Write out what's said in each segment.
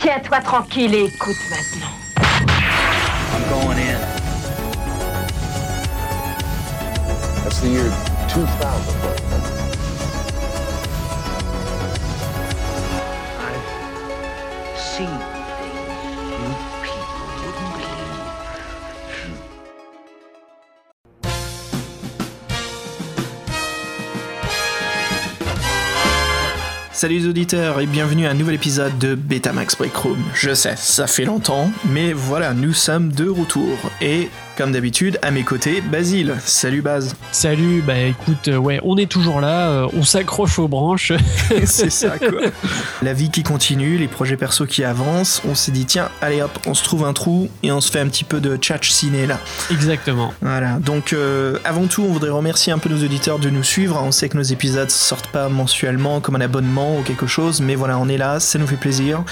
Tiens-toi tranquille et écoute maintenant. I'm going in. That's the year 2000. Salut les auditeurs et bienvenue à un nouvel épisode de Betamax Break Room. Je sais, ça fait longtemps, mais voilà, nous sommes de retour. Et comme d'habitude, à mes côtés, Basile. Salut Baz. Salut, bah écoute, euh, ouais, on est toujours là, euh, on s'accroche aux branches. C'est ça quoi. La vie qui continue, les projets perso qui avancent, on s'est dit tiens, allez hop, on se trouve un trou et on se fait un petit peu de tchatch ciné là. Exactement. Voilà, donc euh, avant tout, on voudrait remercier un peu nos auditeurs de nous suivre. On sait que nos épisodes sortent pas mensuellement comme un abonnement ou quelque chose, mais voilà, on est là, ça nous fait plaisir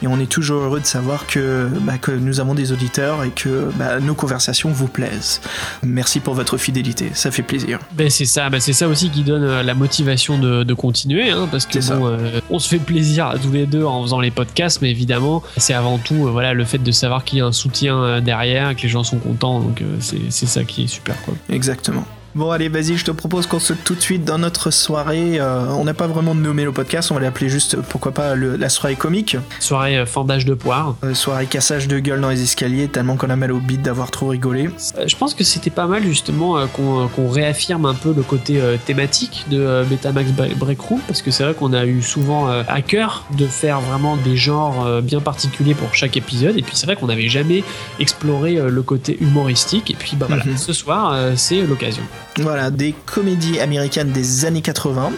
et on est toujours heureux de savoir que, bah, que nous avons des auditeurs et que bah, nos conversations vous plaisent. Merci pour votre fidélité, ça fait plaisir. Ben c'est ça, ben c'est ça aussi qui donne euh, la motivation de, de continuer, hein, parce que bon, euh, on se fait plaisir à tous les deux en faisant les podcasts, mais évidemment, c'est avant tout, euh, voilà, le fait de savoir qu'il y a un soutien derrière, que les gens sont contents, donc c'est c'est ça qui est super, quoi. Exactement. Bon allez vas-y je te propose qu'on saute tout de suite dans notre soirée. Euh, on n'a pas vraiment nommé le podcast, on va l'appeler juste pourquoi pas le- la soirée comique. Soirée euh, fendage de poire. Euh, soirée cassage de gueule dans les escaliers tellement qu'on a mal au bide d'avoir trop rigolé. Euh, Je pense que c'était pas mal justement qu'on réaffirme un peu le côté thématique de Betamax Bre- Break Room parce que c'est vrai qu'on a eu souvent à cœur de faire vraiment des genres bien particuliers pour chaque épisode et puis c'est vrai qu'on n'avait jamais exploré le côté humoristique et puis bah voilà Mhm. ce soir c'est l'occasion. Voilà, des comédies américaines des années 80,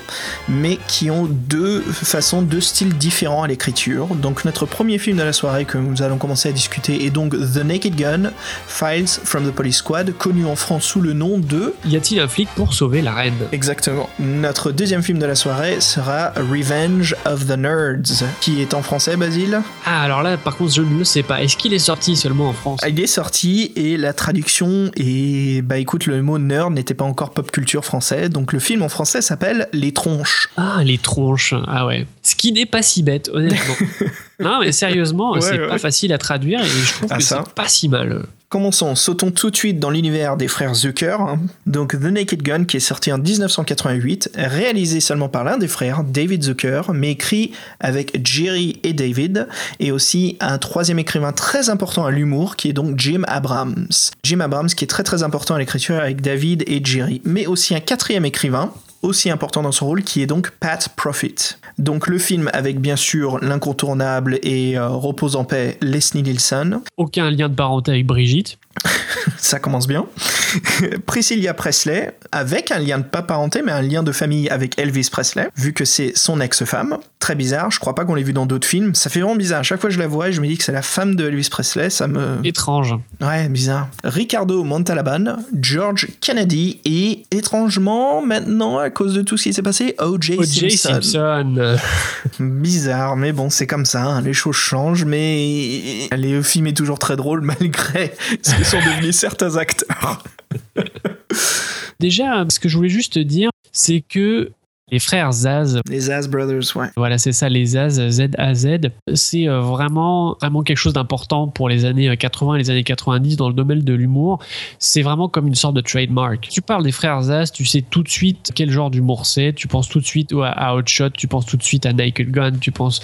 mais qui ont deux façons, deux styles différents à l'écriture. Donc notre premier film de la soirée que nous allons commencer à discuter est donc The Naked Gun, Files from the Police Squad, connu en France sous le nom de... Y a-t-il un flic pour sauver la reine? Exactement. Notre deuxième film de la soirée sera Revenge of the Nerds, qui est en français, Basile? Ah alors là par contre je ne le sais pas. Est-ce qu'il est sorti seulement en France? Il est sorti et la traduction est... Bah écoute, le mot nerd n'était pas encore pop culture français, donc le film en français s'appelle Les Tronches. Ah, les tronches. Ah ouais. Ce qui n'est pas si bête, honnêtement. non, mais sérieusement, Ouais, c'est ouais. pas facile à traduire et je trouve Ah, que ça. c'est pas si mal. Commençons, sautons tout de suite dans l'univers des frères Zucker. Donc The Naked Gun qui est sorti en 1988, réalisé seulement par l'un des frères, David Zucker, mais écrit avec Jerry et David, et aussi un troisième écrivain très important à l'humour qui est donc Jim Abrams. Jim Abrams qui est très très important à l'écriture avec David et Jerry, mais aussi un quatrième écrivain aussi important dans son rôle, qui est donc Pat Profit. Donc le film avec bien sûr l'incontournable et euh, repose en paix Leslie Nielsen, Aucun lien de parenté avec Brigitte. ça commence bien. Priscilla Presley, avec un lien de pas parenté, mais un lien de famille avec Elvis Presley, vu que c'est son ex-femme. Très bizarre, je crois pas qu'on l'ait vu dans d'autres films. Ça fait vraiment bizarre. À chaque fois que je la vois, je me dis que c'est la femme de Elvis Presley. Ça me. Étrange. Ouais, bizarre. Ricardo Montalban, George Kennedy et, étrangement, maintenant, à cause de tout ce qui s'est passé, O.J. Simpson. Simpson. Bizarre, mais bon, c'est comme ça, hein, les choses changent, mais le film est toujours très drôle malgré ce que sont devenus certains acteurs. Déjà, ce que je voulais juste te dire, c'est que les frères Zaz, Les As Brothers, ouais. voilà, c'est ça, les Zaz, Z-A-Z, c'est euh, vraiment, vraiment quelque chose d'important pour les années euh, 80 et les années 90 dans le domaine de l'humour. C'est vraiment comme une sorte de trademark. Tu parles des frères Zaz, tu sais tout de suite quel genre d'humour c'est, tu penses tout de suite à, à Hot Shot, tu penses tout de suite à Naked Gun, tu penses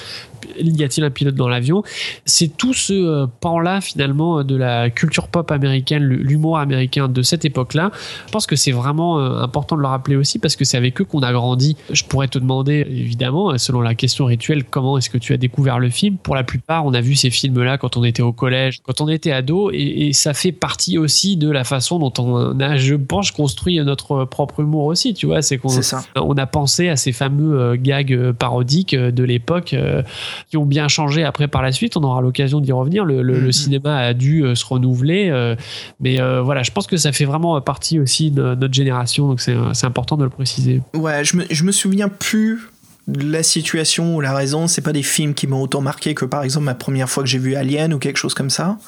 y a-t-il un pilote dans l'avion? C'est tout ce euh, pan-là finalement de la culture pop américaine, l'humour américain de cette époque-là. Je pense que c'est vraiment euh, important de le rappeler aussi parce que c'est avec eux qu'on a grandi. Je pourrais te demander évidemment, selon la question rituelle, comment est-ce que tu as découvert le film? Pour la plupart, on a vu ces films-là quand on était au collège, quand on était ado, et, et ça fait partie aussi de la façon dont on a, je pense, construit notre propre humour aussi. Tu vois, c'est qu'on on a pensé à ces fameux euh, gags euh, parodiques euh, de l'époque euh, qui ont bien changé après par la suite. On aura l'occasion d'y revenir. Le, le- le Mhm. cinéma a dû euh, se renouveler. euh, mais euh, voilà, je pense que ça fait vraiment partie aussi de notre génération. Donc c'est c'est important de le préciser. Ouais, je me, je me souviens plus de la situation ou la raison. C'est pas des films qui m'ont autant marqué que par exemple ma première fois que j'ai vu Alien ou quelque chose comme ça.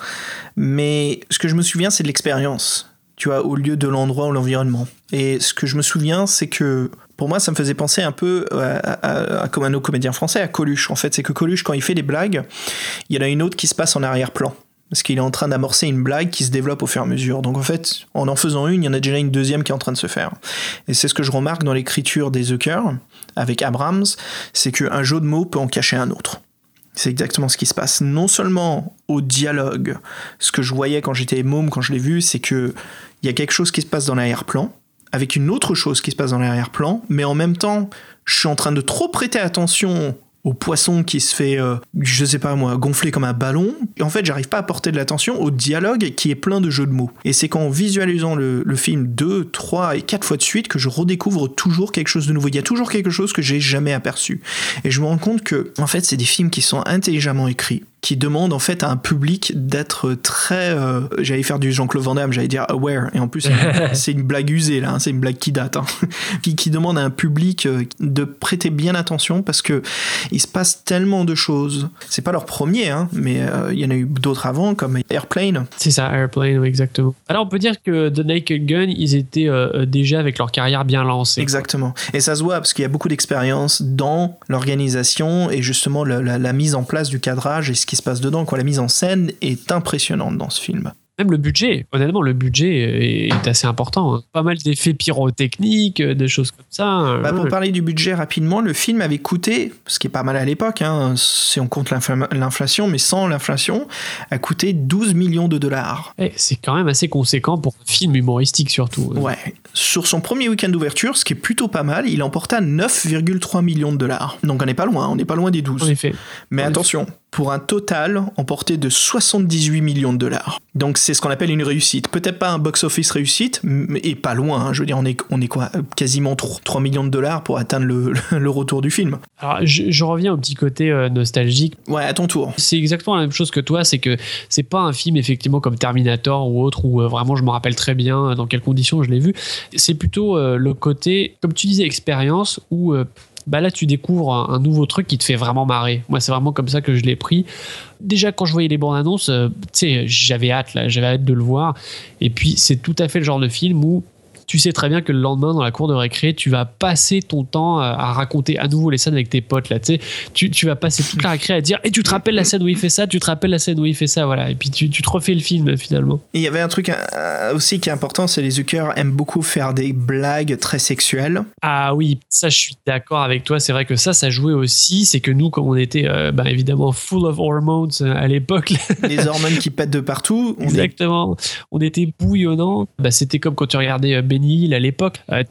Mais ce que je me souviens, c'est de l'expérience. Tu vois, au lieu de l'endroit ou l'environnement. Et ce que je me souviens, c'est que pour moi, ça me faisait penser un peu à, à, à, comme un comédien français, à Coluche. En fait, c'est que Coluche, quand il fait des blagues, il y en a une autre qui se passe en arrière-plan. Parce qu'il est en train d'amorcer une blague qui se développe au fur et à mesure. Donc en fait, en en faisant une, il y en a déjà une deuxième qui est en train de se faire. Et c'est ce que je remarque dans l'écriture des Zucker avec Abrams, c'est qu'un jeu de mots peut en cacher un autre. C'est exactement ce qui se passe. Non seulement au dialogue, ce que je voyais quand j'étais môme, quand je l'ai vu, c'est que il y a quelque chose qui se passe dans l'arrière-plan, avec une autre chose qui se passe dans l'arrière-plan, mais en même temps, je suis en train de trop prêter attention au poisson qui se fait, euh, je sais pas moi, gonfler comme un ballon. En fait, j'arrive pas à porter de l'attention au dialogue qui est plein de jeux de mots. Et c'est qu'en visualisant le, film deux, trois et quatre fois de suite que je redécouvre toujours quelque chose de nouveau. Il y a toujours quelque chose que j'ai jamais aperçu. Et je me rends compte que, en fait, c'est des films qui sont intelligemment écrits qui demande en fait à un public d'être très euh, j'allais faire du Jean-Claude Van Damme j'allais dire aware. Et en plus c'est une blague usée là hein, c'est une blague qui date hein, qui, qui, demande à un public euh, de prêter bien attention parce que il se passe tellement de choses. C'est pas leur premier hein, mais euh, il y en a eu d'autres avant comme Airplane. C'est ça Airplane oui, exactement. Alors on peut dire que The Naked Gun ils étaient euh, déjà avec leur carrière bien lancée exactement. Et ça se voit parce qu'il y a beaucoup d'expérience dans l'organisation et justement la, la, la mise en place du cadrage et ce qui se passe dedans. Quoi. La mise en scène est impressionnante dans ce film. Même le budget, honnêtement, le budget est assez important. Hein. Pas mal d'effets pyrotechniques, des choses comme ça. Bah, pour parler du budget rapidement, le film avait coûté, ce qui est pas mal à l'époque, hein, si on compte l'inflation, mais sans l'inflation, a coûté 12 millions de dollars. Eh, c'est quand même assez conséquent pour un film humoristique surtout. Ouais. Sur son premier week-end d'ouverture, ce qui est plutôt pas mal, il emporta 9,3 millions de dollars. Donc on n'est pas loin, on n'est pas loin des 12. En effet. Mais en attention, effet. Pour un total emporté de 78 millions de dollars. Donc c'est ce qu'on appelle une réussite. Peut-être pas un box-office réussite, et pas loin. Hein. Je veux dire, on est, on est quoi Quasiment 3, 3 millions de dollars pour atteindre le, le retour du film. Alors je, je, reviens au petit côté euh, nostalgique. Ouais, à ton tour. C'est exactement la même chose que toi, c'est que c'est pas un film effectivement comme Terminator ou autre où euh, vraiment je me rappelle très bien dans quelles conditions je l'ai vu. C'est plutôt euh, le côté, comme tu disais, expérience où euh, bah là tu découvres un, nouveau truc qui te fait vraiment marrer. Moi c'est vraiment comme ça que je l'ai pris. Déjà quand je voyais les bandes annonces, euh, tu sais, j'avais hâte là, j'avais hâte de le voir. Et puis c'est tout à fait le genre de film où tu sais très bien que le lendemain dans la cour de récré, tu vas passer ton temps à raconter à nouveau les scènes avec tes potes là, tu sais, tu, tu vas passer toute la récré à dire et tu te rappelles la scène où il fait ça, tu te rappelles la scène où il fait ça, voilà, et puis tu, tu te refais le film finalement. Et il y avait un truc euh, aussi qui est important, c'est les Zucker aiment beaucoup faire des blagues très sexuelles. Ah oui, ça je suis d'accord avec toi, c'est vrai que ça ça jouait aussi, c'est que nous comme on était euh, bah, évidemment full of hormones à l'époque, les hormones qui pètent de partout, on exactement, est... on était bouillonnant, bah, c'était comme quand tu regardais euh, Benny Hill à l'époque. Euh,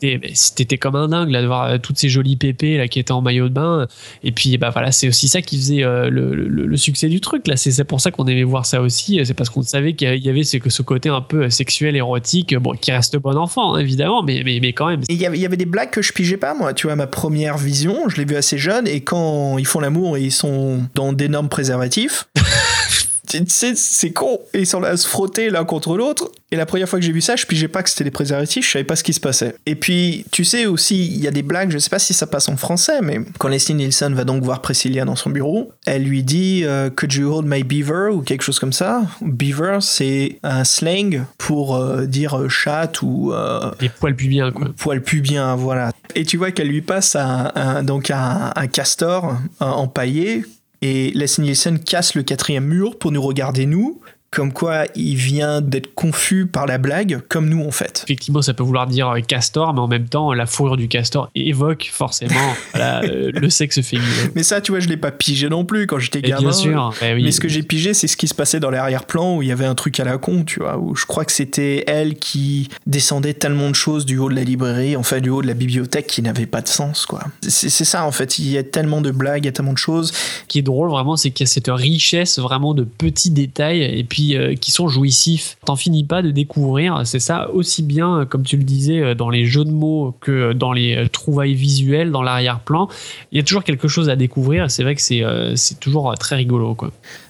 T'étais comme un dingue là, de voir euh, toutes ces jolies pépées là, qui étaient en maillot de bain. Et puis bah, voilà, c'est aussi ça qui faisait euh, le, le, le, succès du truc. là. C'est pour ça qu'on aimait voir ça aussi. C'est parce qu'on savait qu'il y avait ce, ce côté un peu sexuel, érotique, bon, qui reste bon enfant, hein, évidemment, mais, mais, mais quand même. Il y, avait, y avait des blagues que je pigeais pas, moi. Tu vois, ma première vision, je l'ai vu assez jeune. Et quand ils font l'amour et ils sont dans d'énormes préservatifs. c'est con. Et ils sont là à se frotter l'un contre l'autre. Et la première fois que j'ai vu ça, je pigeais pas que c'était des préservatifs, je savais pas ce qui se passait. Et puis, tu sais aussi, il y a des blagues, je sais pas si ça passe en français, mais quand Leslie Nielsen va donc voir Priscilla dans son bureau, elle lui dit euh, Could you hold my beaver? ou quelque chose comme ça. Beaver, c'est un slang pour euh, dire euh, chat ou. des poils pubiens, quoi. Poils pubiens, voilà. Et tu vois qu'elle lui passe un, un donc un, un castor un, empaillé et Leslie Nielsen casse le quatrième mur pour nous regarder nous, comme quoi il vient d'être confus par la blague, comme nous en fait. Effectivement, ça peut vouloir dire castor, mais en même temps, la fourrure du castor évoque forcément voilà, le sexe féminin. Mais ça, tu vois, je l'ai pas pigé non plus quand j'étais gamin. Bien sûr. Eh oui. Mais ce que j'ai pigé, c'est ce qui se passait dans l'arrière-plan où il y avait un truc à la con, tu vois, où je crois que c'était elle qui descendait tellement de choses du haut de la librairie, enfin du haut de la bibliothèque, qui n'avait pas de sens, quoi. C'est ça en fait. Il y a tellement de blagues, il y a tellement de choses. Ce qui est drôle vraiment, c'est qu'il y a cette richesse vraiment de petits détails et puis euh, qui sont jouissifs. T'en finis pas de découvrir. C'est ça aussi bien, comme tu le disais, dans les jeux de mots que dans les trouvailles visuelles, dans l'arrière-plan. Il y a toujours quelque chose à découvrir. C'est vrai que c'est euh, toujours très rigolo.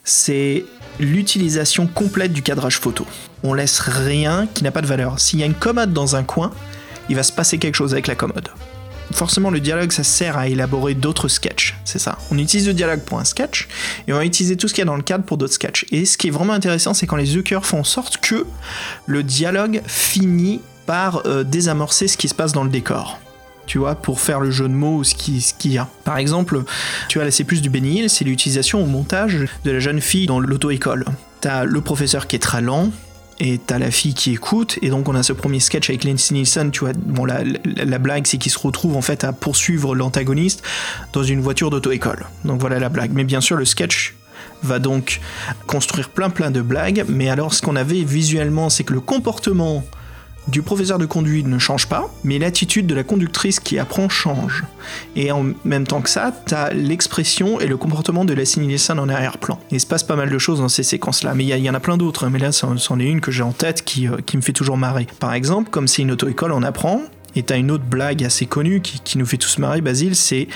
C'est l'utilisation complète du cadrage photo. On laisse rien qui n'a pas de valeur. S'il y a une commode dans un coin, il va se passer quelque chose avec la commode. Forcément le dialogue ça sert à élaborer d'autres sketchs, c'est ça. On utilise le dialogue pour un sketch et on va utiliser tout ce qu'il y a dans le cadre pour d'autres sketchs. Et ce qui est vraiment intéressant, c'est quand les Zucker font en sorte que le dialogue finit par euh, désamorcer ce qui se passe dans le décor tu vois, pour faire le jeu de mots, qu'il ce qu'il y a. Par exemple, tu vois, là, c'est plus du Benny c'est l'utilisation au montage de la jeune fille dans l'auto-école. T'as le professeur qui est très lent, et t'as la fille qui écoute, et donc on a ce premier sketch avec Lindsay Nielsen, tu vois, la blague, c'est qu'il se retrouve en fait à poursuivre l'antagoniste dans une voiture d'auto-école. Donc voilà la blague. Mais bien sûr, le sketch va donc construire plein plein de blagues, mais alors ce qu'on avait visuellement, c'est que le comportement du professeur de conduite ne change pas, mais l'attitude de la conductrice qui apprend change. Et en même temps que ça, t'as l'expression et le comportement de la Nielsen en arrière-plan. Il se passe pas mal de choses dans ces séquences-là, mais il y, en a plein d'autres, mais là, c'en c'en est une que j'ai en tête qui, euh, qui me fait toujours marrer. Par exemple, comme c'est une auto-école, on apprend, et t'as une autre blague assez connue qui, qui nous fait tous marrer, Basile, c'est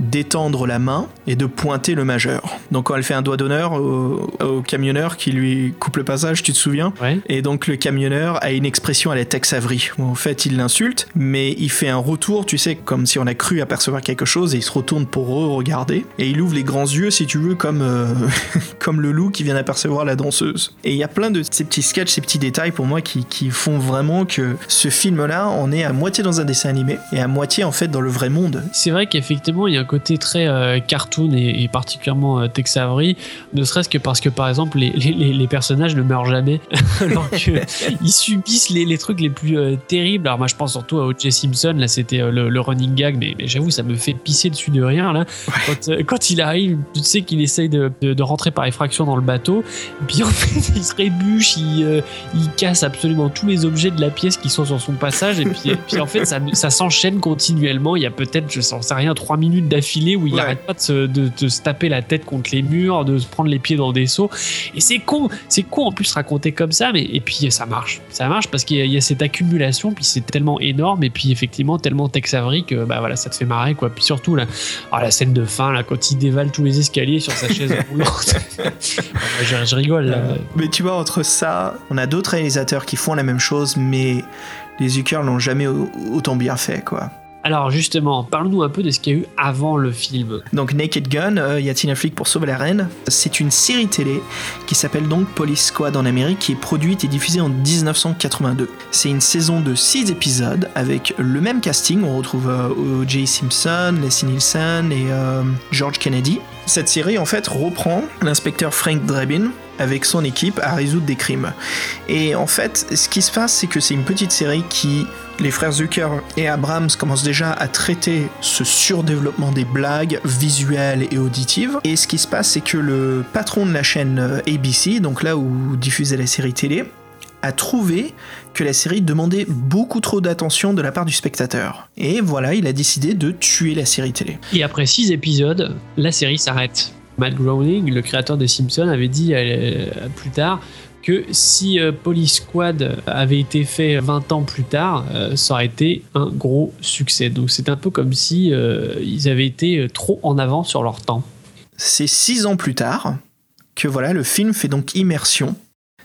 d'étendre la main et de pointer le majeur. Donc quand elle fait un doigt d'honneur au, au camionneur qui lui coupe le passage, tu te souviens Ouais. et donc le camionneur a une expression à la Tex Avery. où en fait, il l'insulte, mais il fait un retour, tu sais, comme si on a cru apercevoir quelque chose, et il se retourne pour re-regarder. Et il ouvre les grands yeux, si tu veux, comme, euh, comme le loup qui vient d'apercevoir la danseuse. Et il y a plein de ces petits sketchs, ces petits détails pour moi qui, qui font vraiment que ce film-là, on est à moitié dans un dessin animé, et à moitié en fait dans le vrai monde. C'est vrai qu'effectivement, il y a un côté très euh, cartoon et, et particulièrement euh, Tex Avery, ne serait-ce que parce que, par exemple, les, les- personnages ne meurent jamais, alors qu'ils subissent les, les trucs les plus euh, terribles. Alors, moi, je pense surtout à O.J. Simpson, là, c'était euh, le, le running gag, mais, mais j'avoue, ça me fait pisser dessus de rien, là. Quand, quand il arrive, tu sais qu'il essaye de, de- de rentrer par effraction dans le bateau, et puis en fait, il se rébuche, il, il casse absolument tous les objets de la pièce qui sont sur son passage, et puis, et puis en fait, ça, ça s'enchaîne continuellement. Il y a peut-être, je sais rien, trois minutes d'affilée où il Ouais. n'arrête pas de se, de- de se taper la tête contre les murs, de se prendre les pieds dans des seaux. Et c'est con, c'est con en plus raconter comme ça, mais et puis ça marche. Ça marche parce qu'il y, a- il y a cette accumulation, puis c'est tellement énorme, et puis effectivement tellement Tex Avery que bah voilà, ça te fait marrer quoi. Puis surtout là, ah, la scène de fin là, quand il dévale tous les escaliers sur sa chaise roulante. Je, je rigole là. Mais tu vois, entre ça, on a d'autres réalisateurs qui font la même chose, mais les Zucker l'ont jamais au- autant bien fait, quoi. Alors justement, parle-nous un peu de ce qu'il y a eu avant le film. Donc Naked Gun, euh, y a-t-il un flic pour sauver la reine? C'est une série télé qui s'appelle donc Police Squad en Amérique, qui est produite et diffusée en 1982. C'est une saison de 6 épisodes avec le même casting. On retrouve euh, O.J. Simpson, Leslie Nielsen et euh, George Kennedy. Cette série en fait reprend l'inspecteur Frank Drebin avec son équipe à résoudre des crimes. Et en fait, ce qui se passe, c'est que c'est une petite série qui les frères Zucker et Abrams commencent déjà à traiter ce surdéveloppement des blagues visuelles et auditives. Et ce qui se passe, c'est que le patron de la chaîne euh, ABC, donc là où diffusait la série télé, a trouvé que la série demandait beaucoup trop d'attention de la part du spectateur. Et voilà, il a décidé de tuer la série télé. Et après six épisodes, la série s'arrête. Matt Groening, le créateur des Simpsons, avait dit euh, plus tard que si euh, Police Squad avait été fait 20 ans plus tard, euh, ça aurait été un gros succès. Donc c'est un peu comme si ils avaient été trop en avant sur leur temps. C'est six ans plus tard que voilà, le film fait donc immersion.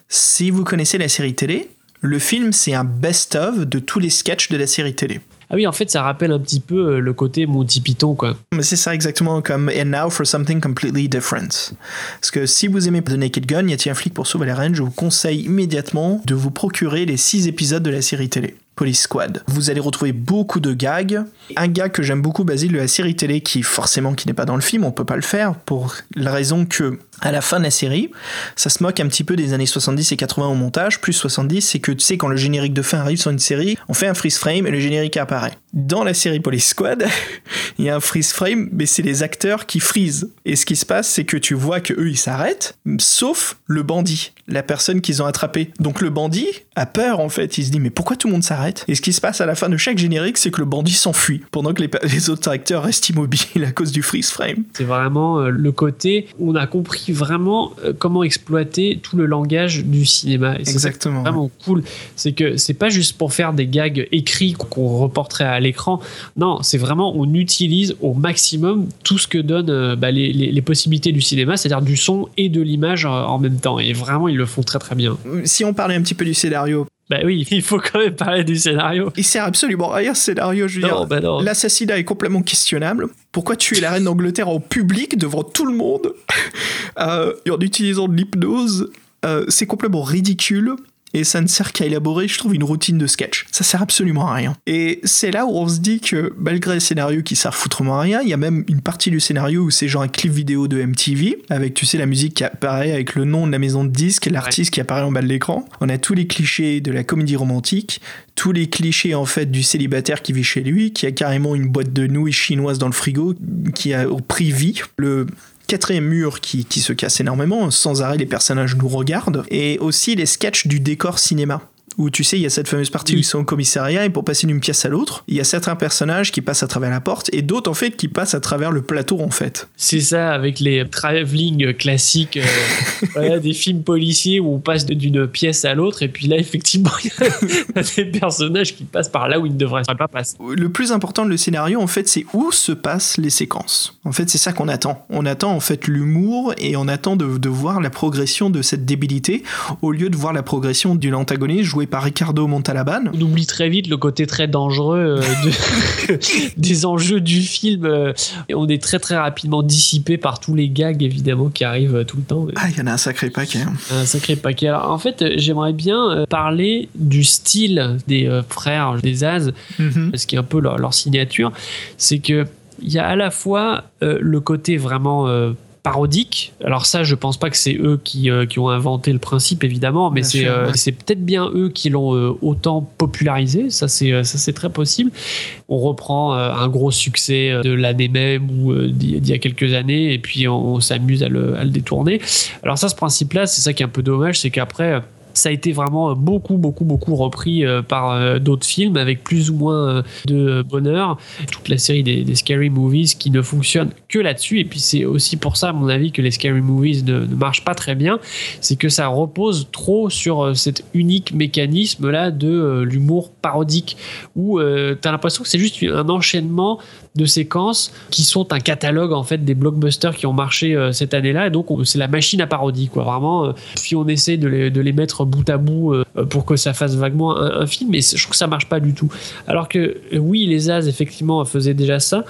Si vous connaissez la série télé, le film c'est un best-of de tous les sketchs de la série télé. Ah oui, en fait, ça rappelle un petit peu euh, le côté Monty Python, quoi. C'est ça exactement comme And now for something completely different. Parce que si vous aimez The Naked Gun, y a-t-il un flic pour sauver la reine Je vous conseille immédiatement de vous procurer les 6 épisodes de la série télé. Police Squad. Vous allez retrouver beaucoup de gags. Un gag que j'aime beaucoup, Basile, de la série télé, qui forcément qui n'est pas dans le film, on peut pas le faire pour la raison que à la fin de la série, ça se moque un petit peu des années 70 et 80 au montage, plus 70, c'est que tu sais quand le générique de fin arrive sur une série, on fait un freeze frame et le générique apparaît. Dans la série Police Squad, il y a un freeze frame, mais c'est les acteurs qui freeze. Et ce qui se passe, c'est que tu vois que eux ils s'arrêtent, sauf le bandit, la personne qu'ils ont attrapé. Donc le bandit a peur en fait, il se dit mais pourquoi tout le monde s'arrête Et ce qui se passe à la fin de chaque générique, c'est que le bandit s'enfuit pendant que les, les autres acteurs restent immobiles à cause du freeze frame. C'est vraiment euh, le côté où on a compris vraiment euh, comment exploiter tout le langage du cinéma. Et c'est ça Exactement. vraiment cool, c'est que c'est pas juste pour faire des gags écrits qu'on reporterait à l'écran. Non, c'est vraiment on utilise au maximum tout ce que donnent euh, bah, les, les- les possibilités du cinéma, c'est-à-dire du son et de l'image en même temps. Et vraiment, ils le font très très bien. Si on parlait un petit peu du scénario, Bah oui, il faut quand même parler du scénario. Il sert absolument à rien ce scénario, je veux Non, dire. bah non. L'assassinat est complètement questionnable. Pourquoi tuer la reine d'Angleterre en public devant tout le monde? Euh, et en utilisant de l'hypnose euh, C'est complètement ridicule. Et ça ne sert qu'à élaborer, je trouve, une routine de sketch. Ça sert absolument à rien. Et c'est là où on se dit que, malgré le scénario qui sert foutrement à rien, il y a même une partie du scénario où c'est genre un clip vidéo de MTV, avec, tu sais, la musique qui apparaît avec le nom de la maison de disques, l'artiste qui apparaît en bas de l'écran. On a tous les clichés de la comédie romantique, tous les clichés, en fait, du célibataire qui vit chez lui, qui a carrément une boîte de nouilles chinoise dans le frigo, qui a au prix vie. Le quatrième mur qui, qui se casse énormément, sans arrêt les personnages nous regardent, et aussi les sketchs du décor cinéma. Où tu sais, il y a cette fameuse partie où ils sont au commissariat et pour passer d'une pièce à l'autre, il y a certains personnages qui passent à travers la porte et d'autres en fait qui passent à travers le plateau en fait. C'est ça, avec les travelling classiques, euh, voilà, des films policiers où on passe d'une pièce à l'autre, et puis là, effectivement, il y a des personnages qui passent par là où ils ne devraient pas passer. Le plus important de le scénario en fait, c'est où se passent les séquences. En fait, c'est ça qu'on attend. On attend en fait l'humour et on attend de, de voir la progression de cette débilité au lieu de voir la progression d'une antagoniste jouée par Ricardo Montalban. On oublie très vite le côté très dangereux euh, de- des enjeux du film. euh, et on est très très rapidement dissipé par tous les gags évidemment qui arrivent euh, tout le temps. Ah, il y en a un sacré paquet. hein. Un sacré paquet. Alors, en fait, j'aimerais bien parler du style des frères des As, Mhm. ce qui est un peu leur, leur signature. C'est que il y a à la fois euh, le côté vraiment euh, parodique. Alors ça, je pense pas que c'est eux qui, euh, qui ont inventé le principe, évidemment, mais c'est euh, c'est peut-être bien eux qui l'ont euh, autant popularisé. Ça, c'est ça, c'est très possible. On reprend un gros succès de l'année même ou d'il y a quelques années, et puis on, on s'amuse à le, à le détourner. Alors ça, ce principe-là, c'est ça qui est un peu dommage, c'est qu'après... euh, ça a été vraiment beaucoup, beaucoup, beaucoup repris euh, par euh, d'autres films avec plus ou moins euh, de bonheur. Toute la série des, Scary Movies qui ne fonctionne que là-dessus. Et puis c'est aussi pour ça, à mon avis, que les Scary Movies ne, ne marchent pas très bien. C'est que ça repose trop sur euh, cet unique mécanisme-là de euh, l'humour parodique où euh, t'as l'impression que c'est juste un enchaînement de séquences qui sont un catalogue en fait des blockbusters qui ont marché euh, cette année-là. Et donc on- c'est la machine à parodie quoi. Vraiment euh, puis on essaie de les, de les mettre bout à bout euh, pour que ça fasse vaguement un, un film mais je trouve que ça marche pas du tout. Alors que oui les As effectivement faisaient déjà ça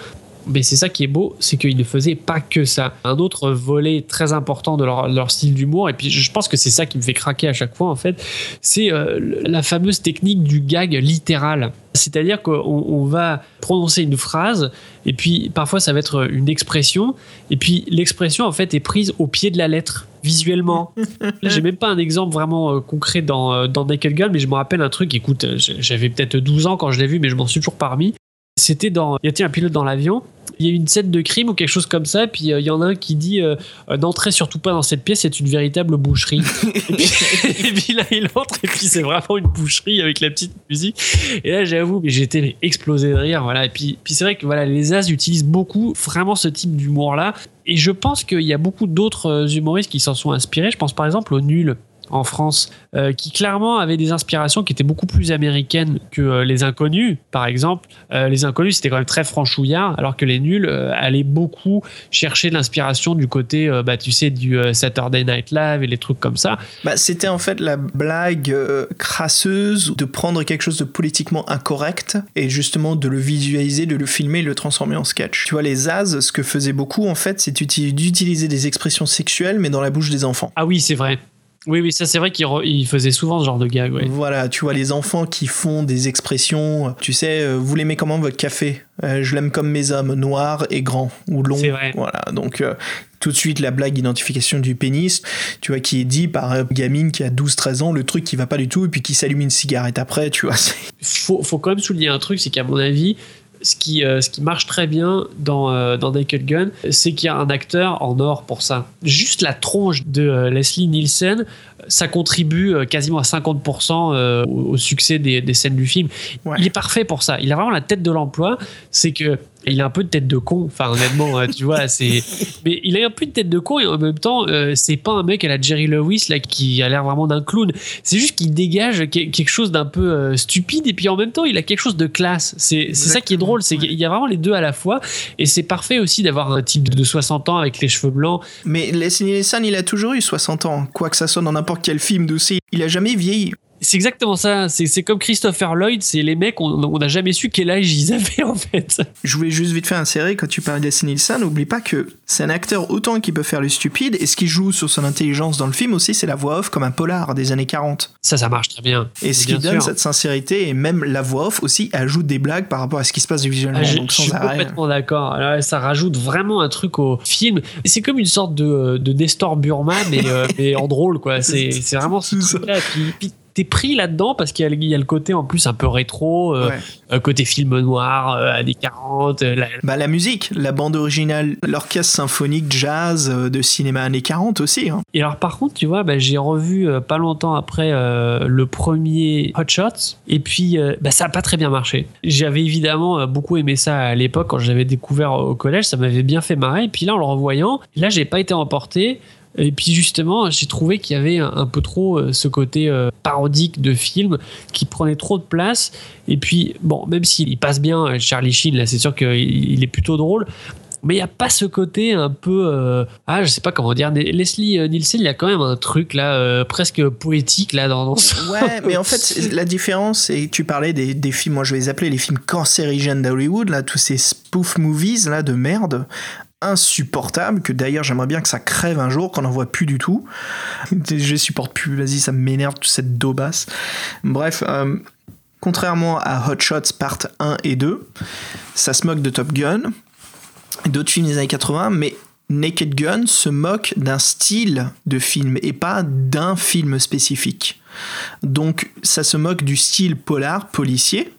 mais c'est ça qui est beau, c'est qu'ils ne faisaient pas que ça. Un autre volet très important de leur, leur style d'humour, et puis je pense que c'est ça qui me fait craquer à chaque fois en fait, c'est euh, la fameuse technique du gag littéral. C'est-à-dire qu'on on va prononcer une phrase, et puis parfois ça va être une expression, et puis l'expression en fait est prise au pied de la lettre visuellement. Là, j'ai même pas un exemple vraiment euh, concret dans, euh, dans Naked Gun, mais je me rappelle un truc, écoute, euh, j'avais peut-être 12 ans quand je l'ai vu, mais je m'en suis toujours parmi. C'était dans. Y a-t-il un pilote dans l'avion Il y a une scène de crime ou quelque chose comme ça, puis euh, il y en a un qui dit euh, euh, N'entrez surtout pas dans cette pièce, c'est une véritable boucherie. et, puis, et puis là, il entre, et puis c'est vraiment une boucherie avec la petite musique. Et là, j'avoue, mais j'étais explosé de rire, voilà. Et puis, puis c'est vrai que voilà, les As utilisent beaucoup vraiment ce type d'humour-là. Et je pense qu'il y a beaucoup d'autres euh, humoristes qui s'en sont inspirés. Je pense par exemple au Nul en France, euh, qui clairement avait des inspirations qui étaient beaucoup plus américaines que euh, les inconnus, par exemple. Euh, les inconnus, c'était quand même très franchouillard, alors que les nuls allaient beaucoup chercher l'inspiration du côté, bah, tu sais, du Saturday Night Live et les trucs comme ça. Bah, c'était en fait la blague crasseuse de prendre quelque chose de politiquement incorrect et justement de le visualiser, de le filmer et le transformer en sketch. Tu vois, les As, ce que faisaient beaucoup en fait, c'est uti- d'utiliser des expressions sexuelles mais dans la bouche des enfants. Ah oui, c'est vrai. Oui, oui, ça c'est vrai qu'il re- faisait souvent ce genre de gag, ouais. Voilà, tu vois les enfants qui font des expressions, tu sais, euh, vous l'aimez comment votre café? Euh, Je l'aime comme mes hommes, noir et grand ou long. C'est vrai. Voilà, donc euh, tout de suite la blague d'identification du pénis, tu vois, qui est dit par une gamine qui a 12-13 ans, le truc qui va pas du tout et puis qui s'allume une cigarette après, tu vois. faut, faut quand même souligner un truc, c'est qu'à mon avis, ce qui, euh, ce qui marche très bien dans, euh, dans Naked Gun, c'est qu'il y a un acteur en or pour ça. Juste la tronche de euh, Leslie Nielsen, ça contribue euh, quasiment à 50% euh, au, au succès des, des scènes du film. Ouais. Il est parfait pour ça. Il a vraiment la tête de l'emploi. C'est que il a un peu de tête de con. Enfin, honnêtement, euh, tu vois, c'est. Mais il a un peu de tête de con et en même temps, euh, c'est pas un mec à la Jerry Lewis là qui a l'air vraiment d'un clown. C'est juste qu'il dégage que- quelque chose d'un peu euh, stupide et puis en même temps, il a quelque chose de classe. C'est ça qui est drôle, c'est qu'il y a vraiment les deux à la fois et c'est parfait aussi d'avoir un type de 60 ans avec les cheveux blancs. Mais Leslie Nielsen, il a toujours eu 60 ans, quoi que ça soit dans n'importe quel film d'aussi. Il a jamais vieilli. C'est exactement ça. C'est comme Christopher Lloyd, c'est les mecs, on n'a jamais su quel âge ils avaient en fait. Je voulais juste vite faire insérer, quand tu parles d'Essie Nielsen, n'oublie pas que c'est un acteur autant qui peut faire le stupide, et ce qui joue sur son intelligence dans le film aussi, c'est la voix off comme un polar des années 40. Ça, ça marche très bien. Et ce qui donne sûr. cette sincérité, et même la voix off aussi ajoute des blagues par rapport à ce qui se passe visuellement. Ah, je, donc je sans suis arrêt. complètement d'accord. Ça rajoute vraiment un truc au film. C'est comme une sorte de, de Nestor Burma, mais, euh, mais en drôle, quoi. C'est vraiment ce truc-là. Puis, puis t'es pris là-dedans parce qu'il y, a le- il y a le côté en plus un peu rétro, euh, Ouais. euh, côté film noir, euh, années 40. euh, la- Bah, la musique, la bande originale, l'orchestre symphonique jazz de cinéma années 40 aussi. hein. Et alors par contre, tu vois, bah, j'ai revu pas longtemps après le premier Hot Shots, et puis bah, ça a pas très bien marché. J'avais évidemment beaucoup aimé ça à l'époque quand j'avais découvert au collège, ça m'avait bien fait marrer. Et puis là, en le revoyant, là, j'ai pas été emporté. Et puis justement, j'ai trouvé qu'il y avait un, un peu trop euh, ce côté euh, parodique de film qui prenait trop de place. Et puis, bon, même s'il passe bien, euh, Charlie Sheen, là, c'est sûr qu'il il est plutôt drôle. Mais il n'y a pas ce côté un peu. euh, ah, je sais pas comment dire. Leslie Nielsen, il y a quand même un truc là, presque poétique là dans, dans son- Ouais, mais en fait, la différence, c'est tu parlais des, des films, moi je vais les appeler les films cancérigènes d'Hollywood, là, tous ces spoof movies là de merde insupportables que d'ailleurs j'aimerais bien que ça crève un jour qu'on n'en voit plus du tout. Je supporte plus vas-y ça m'énerve cette daubasse. Bref euh, contrairement à Hot Shots Part 1 et 2 ça se moque de Top Gun d'autres films des années 80 mais Naked Gun se moque d'un style de film et pas d'un film spécifique. Donc ça se moque du style polar, policier,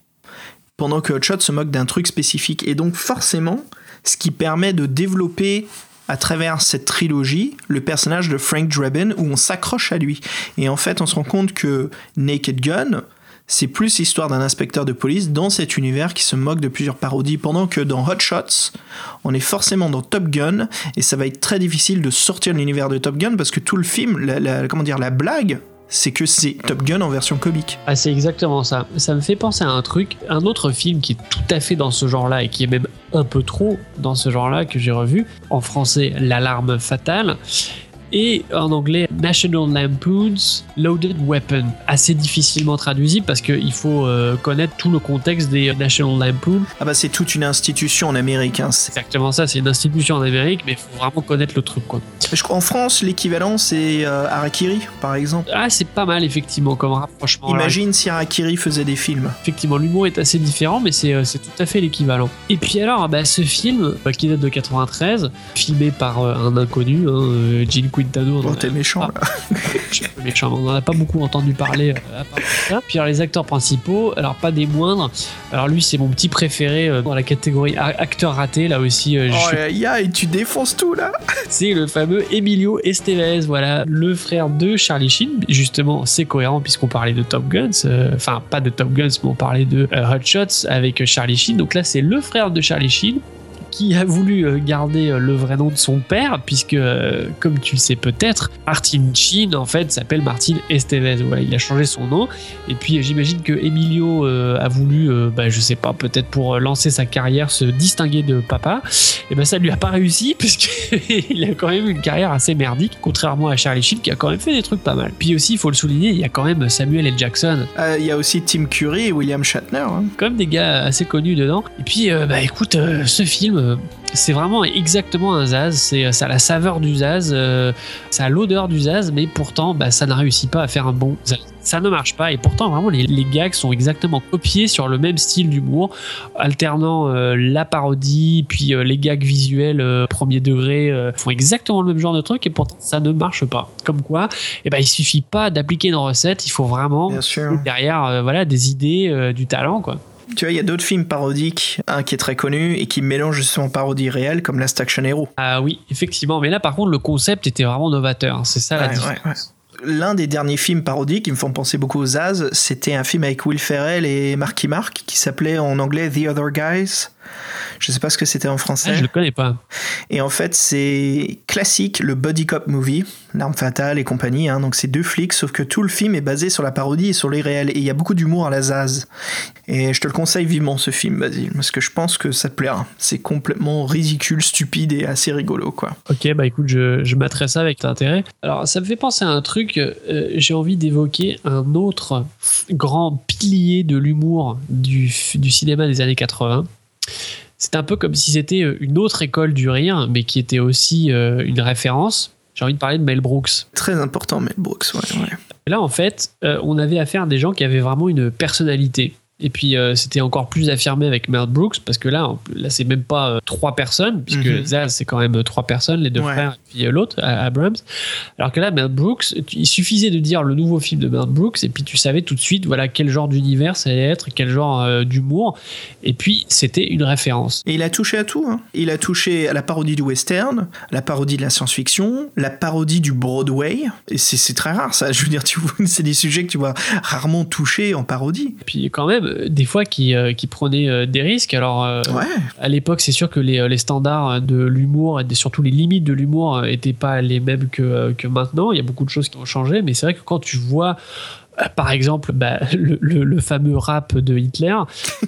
pendant que Hot Shot se moque d'un truc spécifique. Et donc forcément, ce qui permet de développer à travers cette trilogie le personnage de Frank Drebin où on s'accroche à lui. Et en fait, on se rend compte que Naked Gun, c'est plus l'histoire d'un inspecteur de police dans cet univers qui se moque de plusieurs parodies, pendant que dans Hot Shots, on est forcément dans Top Gun, et ça va être très difficile de sortir de l'univers de Top Gun parce que tout le film, la, comment dire, la blague, c'est que c'est Top Gun en version comique. Ah, c'est exactement ça. Ça me fait penser à un truc, un autre film qui est tout à fait dans ce genre-là et qui est même un peu trop dans ce genre-là que j'ai revu. En français, L'alarme fatale. Et en anglais, National Lampoon's Loaded Weapon. Assez difficilement traduisible parce qu'il faut euh, connaître tout le contexte des National Lampoon. Ah bah c'est toute une institution en Amérique. hein. C'est- Exactement ça, c'est une institution en Amérique, mais il faut vraiment connaître le truc, quoi. En France, l'équivalent c'est euh, Harakiri, par exemple. Ah, c'est pas mal, effectivement, comme rapprochement. Imagine si Harakiri faisait des films. Effectivement, l'humour est assez différent, mais c'est euh, tout à fait l'équivalent. Et puis alors, bah, ce film, euh, qui date de 93, filmé par un inconnu, hein, Gene Quintano. Bon, Oh, t'es méchant Ah. là. je suis méchant, on n'en a pas beaucoup entendu parler euh, à part ça. Puis alors, les acteurs principaux, alors pas des moindres. Alors lui, c'est mon petit préféré euh, dans la catégorie acteur raté, là aussi. euh, je Oh et tu défonces tout là. C'est le fameux Emilio Estevez, voilà, le frère de Charlie Sheen. Justement, c'est cohérent puisqu'on parlait de Top Guns, euh, enfin pas de Top Guns, mais on parlait de euh, Hot Shots avec Charlie Sheen. Donc là, c'est le frère de Charlie Sheen qui a voulu euh, garder euh, le vrai nom de son père, puisque, euh, comme tu le sais peut-être, Martin Sheen, en fait, s'appelle Martin Estevez. Voilà, il a changé son nom. Et puis, j'imagine que Emilio a voulu, bah, je sais pas, peut-être pour lancer sa carrière, se distinguer de papa. Et ben ça lui a pas réussi, puisqu'il a quand même une carrière assez merdique, contrairement à Charlie Sheen, qui a quand même fait des trucs pas mal. Puis aussi, il faut le souligner, il y a quand même Samuel L. Jackson, Euh, Il y a aussi Tim Curry et William Shatner. hein. même des gars assez connus dedans. Et puis, euh, bah écoute, euh, ce film, euh, c'est vraiment exactement un Zaz. C'est, ça a la saveur du Zaz, euh, ça a l'odeur du Zaz, mais pourtant, bah, ça ne réussit pas à faire un bon Zaz. Ça ne marche pas, et pourtant, vraiment, les, les gags sont exactement copiés sur le même style d'humour, alternant euh, la parodie, puis euh, les gags visuels euh, premier degré euh, font exactement le même genre de truc, et pourtant, ça ne marche pas. Comme quoi, eh ben, il suffit pas d'appliquer une recette, il faut vraiment derrière euh, voilà, des idées, euh, du talent, quoi. Tu vois, il y a d'autres films parodiques, un qui est très connu et qui mélange justement parodie réelle, comme Last Action Hero. Ah oui, effectivement. Mais là, par contre, le concept était vraiment novateur. hein. C'est ça la différence. ouais, ouais. L'un des derniers films parodiques qui me font penser beaucoup aux Zaz, c'était un film avec Will Ferrell et Marky Mark qui s'appelait en anglais The Other Guys. Je sais pas ce que c'était en français. Ah, je le connais pas. Et en fait, c'est classique, le buddy cop movie, l'arme fatale et compagnie. hein. donc c'est deux flics, sauf que tout le film est basé sur la parodie et sur les réels. Et il y a beaucoup d'humour à la Zaz. Et je te le conseille vivement ce film, Basile, parce que je pense que ça te plaira. C'est complètement ridicule, stupide et assez rigolo, quoi. Ok, bah écoute, je, je ça avec intérêt. Alors, ça me fait penser à un truc. Euh, j'ai envie d'évoquer un autre grand pilier de l'humour du, du cinéma des années 80. C'est un peu comme si c'était euh, une autre école du rire, mais qui était aussi euh, une référence. J'ai envie de parler de Mel Brooks. Très important, Mel Brooks, ouais, ouais. Et là, en fait, euh, on avait affaire à des gens qui avaient vraiment une personnalité. Et puis, euh, c'était encore plus affirmé avec Mel Brooks, parce que là, là c'est même pas euh, trois personnes, puisque Mhm. Zaz, c'est quand même euh, trois personnes, les deux Ouais. frères, et puis euh, l'autre, Abrams. Alors que là, Mel Brooks, il suffisait de dire le nouveau film de Mel Brooks, et puis tu savais tout de suite voilà, quel genre d'univers ça allait être, quel genre d'humour. Et puis, c'était une référence. Et il a touché à tout. hein. Il a touché à la parodie du western, la parodie de la science-fiction, la parodie du Broadway. Et c'est très rare, ça. Je veux dire, c'est des sujets que tu vois rarement touchés en parodie. Puis quand même, euh, des fois, qui, euh, qui prenaient euh, des risques. Alors, euh, Ouais. à l'époque, c'est sûr que les, les standards de l'humour et surtout les limites de l'humour n'étaient pas les mêmes que, que maintenant. Il y a beaucoup de choses qui ont changé, mais c'est vrai que quand tu vois. Par exemple, bah, le, le- le fameux rap de Hitler,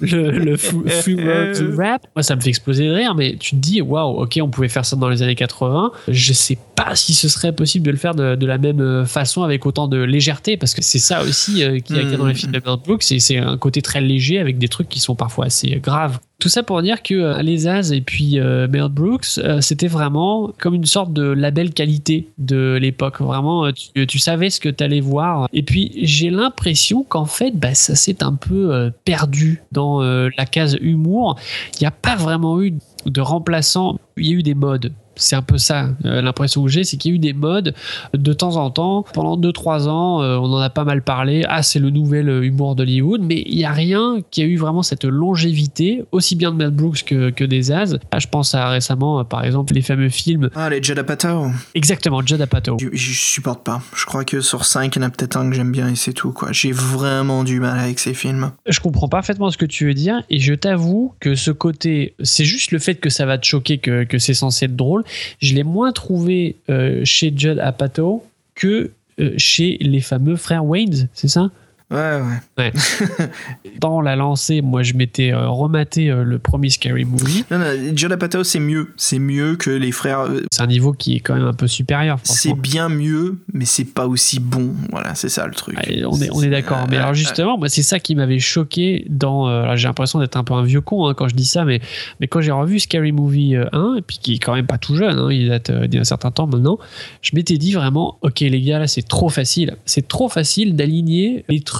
le, le rap, moi ça me fait exploser de rire, mais tu te dis, waouh, ok, on pouvait faire ça dans les années 80. Je sais pas si ce serait possible de le faire de, de la même façon avec autant de légèreté, parce que c'est ça aussi euh, qui a été dans les films de Mel Brooks, c'est un côté très léger avec des trucs qui sont parfois assez graves. Tout ça pour dire que euh, les As et puis euh, Mel Brooks, euh, c'était vraiment comme une sorte de label qualité de l'époque. Vraiment, euh, tu, savais ce que tu allais voir. Et puis, j'ai l'impression qu'en fait, bah, ça s'est un peu perdu dans la case humour. Il n'y a pas vraiment eu de remplaçant. Il y a eu des modes. C'est un peu ça, euh, l'impression que j'ai, c'est qu'il y a eu des modes de temps en temps. Pendant 2-3 ans, euh, on en a pas mal parlé. Ah, c'est le nouvel euh, humour d'Hollywood, mais il n'y a rien qui a eu vraiment cette longévité, aussi bien de Mel Brooks que, que des As. Ah, je pense à récemment, par exemple, les fameux films. Ah, les Judd Apatow. Exactement, Judd Apatow. Je, je supporte pas. Je crois que sur 5, il y en a peut-être un que j'aime bien et c'est tout, quoi. J'ai vraiment du mal avec ces films. Je comprends parfaitement ce que tu veux dire et je t'avoue que ce côté, c'est juste le fait que ça va te choquer que, que c'est censé être drôle. Je l'ai moins trouvé euh, chez Judd Apatow que euh, chez les fameux frères Waynes, c'est ça? Ouais, ouais. Dans la lancée, moi je m'étais euh, rematé euh, le premier Scary Movie. Non, non, Judd Apatow, c'est mieux. C'est mieux que les frères. euh, C'est un niveau qui est quand même un peu supérieur. C'est bien mieux, mais c'est pas aussi bon. Voilà, c'est ça le truc. Ouais, on est, on est d'accord. Mais Euh, alors justement, moi c'est ça qui m'avait choqué dans. euh, j'ai l'impression d'être un peu un vieux con hein, quand je dis ça, mais, mais quand j'ai revu Scary Movie euh, 1, et puis qui est quand même pas tout jeune, hein, il date euh, d'il y a un certain temps maintenant, je m'étais dit vraiment, ok les gars, là c'est trop facile. C'est trop facile d'aligner les trucs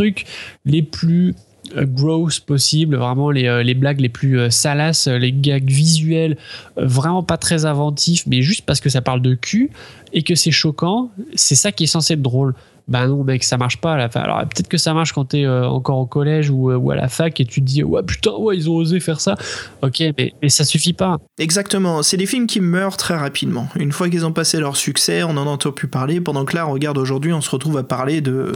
les plus euh, gross possible, vraiment les, euh, les blagues les plus euh, salaces, les gags visuels, vraiment pas très inventifs, mais juste parce que ça parle de cul et que c'est choquant, c'est ça qui est censé être drôle. Bah non mec ça marche pas à la fin. Alors peut-être que ça marche quand t'es euh, encore au collège ou, euh, ou à la fac et tu te dis ouais putain ouais ils ont osé faire ça. Ok mais, ça suffit pas. Exactement, c'est des films qui meurent très rapidement. Une fois qu'ils ont passé leur succès, on en entend plus parler, pendant que là, regarde, aujourd'hui, on se retrouve à parler de,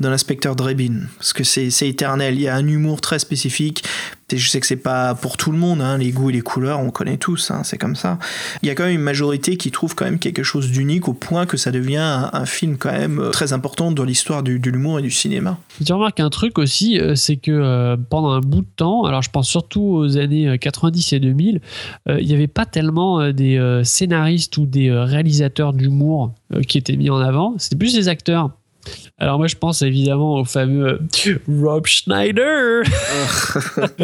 de l'inspecteur Drebin. Parce que c'est éternel, il y a un humour très spécifique. Je sais que c'est pas pour tout le monde, hein, les goûts et les couleurs, on connaît tous, hein, c'est comme ça. Il y a quand même une majorité qui trouve quand même quelque chose d'unique au point que ça devient un, film quand même euh, très important dans l'histoire de l'humour et du cinéma. Tu remarques un truc aussi, euh, c'est que euh, pendant un bout de temps, alors je pense surtout aux années euh, 90 et 2000, euh, il n'y avait pas tellement des scénaristes ou des réalisateurs d'humour qui étaient mis en avant, c'était plus des acteurs. Alors moi je pense évidemment au fameux Rob Schneider.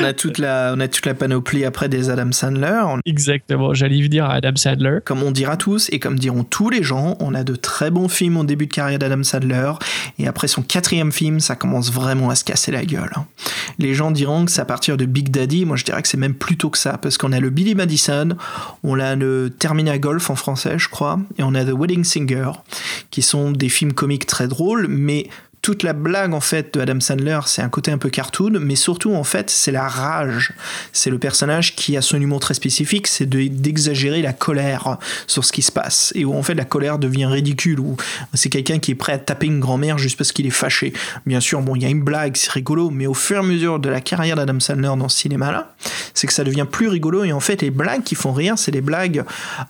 on, a toute la, on a toute la panoplie après des Adam Sandler. On- Exactement, j'allais à Adam Sandler. Comme on dira tous et comme diront tous les gens, on a de très bons films au début de carrière d'Adam Sandler et après son quatrième film, ça commence vraiment à se casser la gueule. hein. Les gens diront que c'est à partir de Big Daddy, moi je dirais que c'est même plus tôt que ça parce qu'on a le Billy Madison, on a le Termina Golf en français, je crois, et on a The Wedding Singer, qui sont des films comiques très drôles, mais toute la blague en fait de Adam Sandler, c'est un côté un peu cartoon, mais surtout en fait c'est la rage. C'est le personnage qui a son humour très spécifique, c'est de- d'exagérer la colère sur ce qui se passe et où en fait la colère devient ridicule ou c'est quelqu'un qui est prêt à taper une grand-mère juste parce qu'il est fâché. Bien sûr, bon, il y a une blague, c'est rigolo, mais au fur et à mesure de la carrière d'Adam Sandler dans ce cinéma-là, c'est que ça devient plus rigolo et en fait les blagues qui font rire, c'est les blagues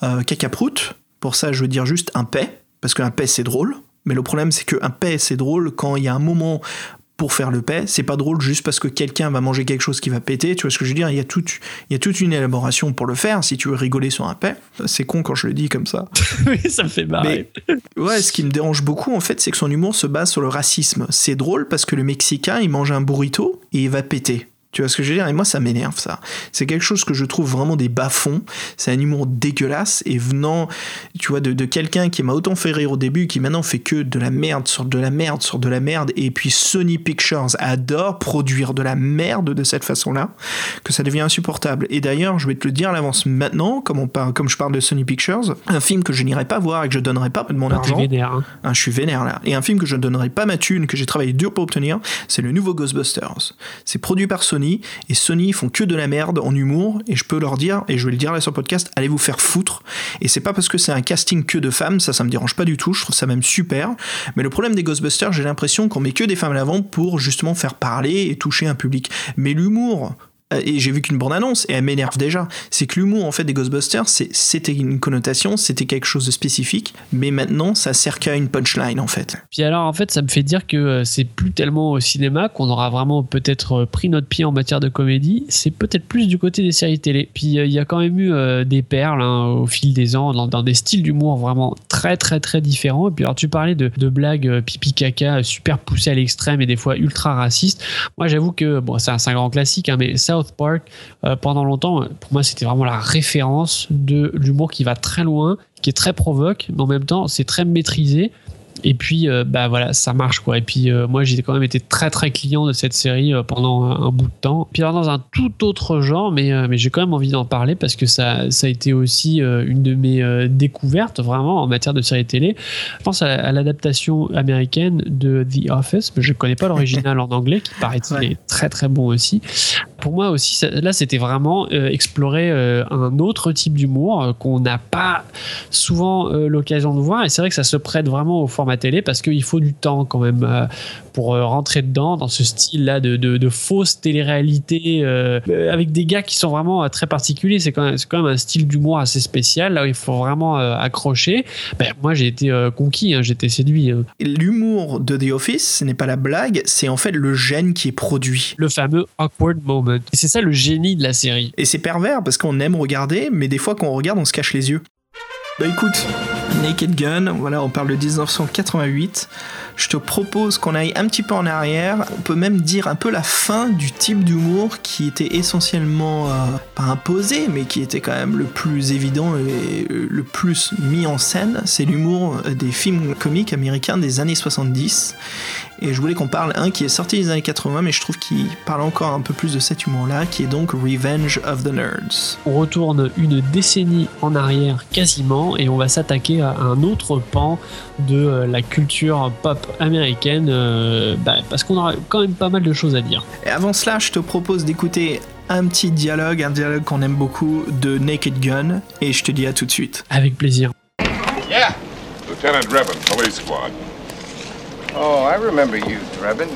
euh, cacaproutes. Pour ça, je veux dire juste un paix parce qu'un paix c'est drôle. Mais le problème, c'est qu'un paix, c'est drôle quand il y a un moment pour faire le paix. C'est pas drôle juste parce que quelqu'un va manger quelque chose qui va péter. Tu vois ce que je veux dire? Il y a toute, il y a toute une élaboration pour le faire. Si tu veux rigoler sur un paix, c'est con quand je le dis comme ça. oui, ça me fait marrer. ouais, ce qui me dérange beaucoup en fait, c'est que son humour se base sur le racisme. C'est drôle parce que le Mexicain, il mange un burrito et il va péter. Tu vois ce que je veux dire? Et moi, ça m'énerve, ça. C'est quelque chose que je trouve vraiment des bas-fonds. C'est un humour dégueulasse. Et venant, tu vois, de, de quelqu'un qui m'a autant fait rire au début, qui maintenant fait que de la merde sur de la merde sur de la merde. Et puis Sony Pictures adore produire de la merde de cette façon-là, que ça devient insupportable. Et d'ailleurs, je vais te le dire à l'avance maintenant, comme, on parle, comme je parle de Sony Pictures, un film que je n'irai pas voir et que je donnerai pas de mon Ah, argent. vénère, hein. Ah, je suis vénère là. Et un film que je ne donnerai pas ma thune, que j'ai travaillé dur pour obtenir, c'est le nouveau Ghostbusters. C'est produit par Sony, et Sony font que de la merde en humour, et je peux leur dire, et je vais le dire là sur le podcast, allez vous faire foutre. Et c'est pas parce que c'est un casting que de femmes, ça ça me dérange pas du tout, je trouve ça même super. Mais le problème des Ghostbusters, j'ai l'impression qu'on met que des femmes à l'avant pour justement faire parler et toucher un public. Mais l'humour, et j'ai vu qu'une bande-annonce, et elle m'énerve déjà, c'est que l'humour en fait des Ghostbusters, c'était une connotation, c'était quelque chose de spécifique, mais maintenant ça sert qu'à une punchline en fait. Puis alors, en fait, ça me fait dire que euh, c'est plus tellement au cinéma qu'on aura vraiment peut-être euh, pris notre pied en matière de comédie. C'est peut-être plus du côté des séries télé. Puis euh, il y a quand même eu euh, des perles hein, au fil des ans dans, des styles d'humour vraiment très très très différents. Et puis alors, tu parlais de, blagues euh, pipi caca euh, super poussées à l'extrême et des fois ultra racistes. Moi, j'avoue que bon, c'est un, grand classique, hein, mais South Park, euh, pendant longtemps, pour moi, c'était vraiment la référence de l'humour qui va très loin, qui est très provoque, mais en même temps, c'est très maîtrisé. Et puis, euh, bah voilà, ça marche quoi. Et puis, euh, moi, j'ai quand même été très très client de cette série euh, pendant un, un bout de temps. Puis, alors, dans un tout autre genre, mais, mais j'ai quand même envie d'en parler parce que ça, ça a été aussi une de mes découvertes vraiment en matière de série télé. Je pense à, à l'adaptation américaine de The Office, mais je connais pas l'original en anglais, qui Ouais. est très très bon aussi. Pour moi aussi, ça- là, c'était vraiment euh, explorer euh, un autre type d'humour euh, qu'on n'a pas souvent l'occasion de voir. Et c'est vrai que ça se prête vraiment au format télé parce qu'il faut du temps quand même pour rentrer dedans, dans ce style-là de, de, de fausse télé-réalité avec des gars qui sont vraiment très particuliers. C'est quand, même- c'est quand même un style d'humour assez spécial. Là où il faut vraiment accrocher. Ben, moi, j'ai été conquis, hein, j'ai été séduit. hein. L'humour de The Office, ce n'est pas la blague, c'est en fait le gène qui est produit. Le fameux awkward moment. C'est ça le génie de la série. Et c'est pervers parce qu'on aime regarder, mais des fois quand on regarde, on se cache les yeux. Bah écoute, Naked Gun, voilà, on parle de 1988. Je te propose qu'on aille un petit peu en arrière. On peut même dire un peu la fin du type d'humour qui était essentiellement euh, pas imposé, mais qui était quand même le plus évident et euh, le plus mis en scène. C'est l'humour des films comiques américains des années 70. Et je voulais qu'on parle un qui est sorti des années 80, mais je trouve qu'il parle encore un peu plus de cet humour-là, qui est donc Revenge of the Nerds. On retourne une décennie en arrière quasiment et on va s'attaquer à un autre pan de euh, la culture pop américaine euh, bah, parce qu'on aura quand même pas mal de choses à dire. Et avant cela, je te propose d'écouter un petit dialogue, un dialogue qu'on aime beaucoup de Naked Gun, et je te dis à tout de suite. Avec plaisir. Yeah. Lieutenant Drebin, police squad. Oh, I remember you, Drebin.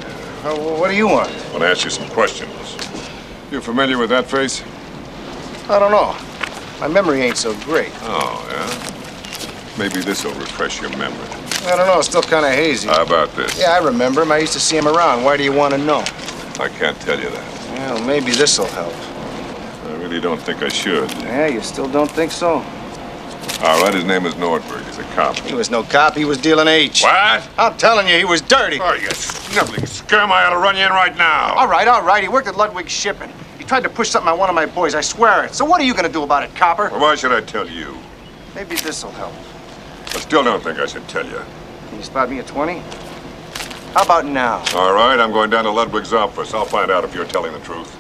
Uh, what do you want? want to ask you some questions. You familiar with that face? I don't know. My memory ain't so great. Oh, yeah? Maybe this will refresh your memory. I don't know. It's still kind of hazy. How about this? yeah, I remember him. I used to see him around. Why do you want to know? I can't tell you that. Well, maybe this'll help. I really don't think I should. Yeah, you still don't think so? All right, his name is Nordberg. He's a cop. He was no cop. He was dealing H. What? I'm telling you, he was dirty. Oh, you sniveling scum. I ought to run you in right now. All right, all right. He worked at Ludwig Shipping. He tried to push something on one of my boys. I swear it. So what are you going to do about it, copper? Well, why should I tell you? Maybe this'll help. I still don't think I should tell you. Can you spot me at 20? How about now? All right, I'm going down to Ludwig's office. I'll find out if you're telling the truth.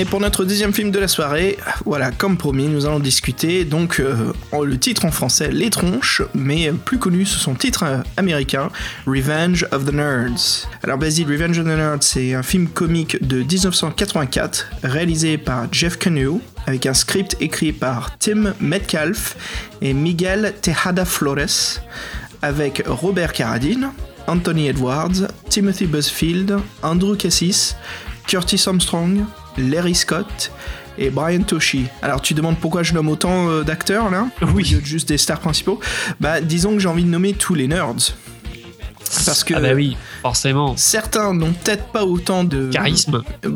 Et pour notre deuxième film de la soirée, voilà, comme promis, nous allons discuter donc euh, le titre en français Les Tronches, mais plus connu sous son titre euh, américain Revenge of the Nerds. Alors Basile, Revenge of the Nerds, c'est un film comique de 1984 réalisé par Jeff Canoe avec un script écrit par Tim Metcalf et Miguel Tejada Flores avec Robert Carradine, Anthony Edwards, Timothy Busfield, Andrew Cassis, Curtis Armstrong, Larry Scott et Brian Toshi. Alors tu demandes pourquoi je nomme autant euh, d'acteurs là Oui. Au lieu de juste des stars principaux? Bah disons que j'ai envie de nommer tous les nerds. Parce que Ah bah oui, forcément. certains n'ont peut-être pas autant de Charisme.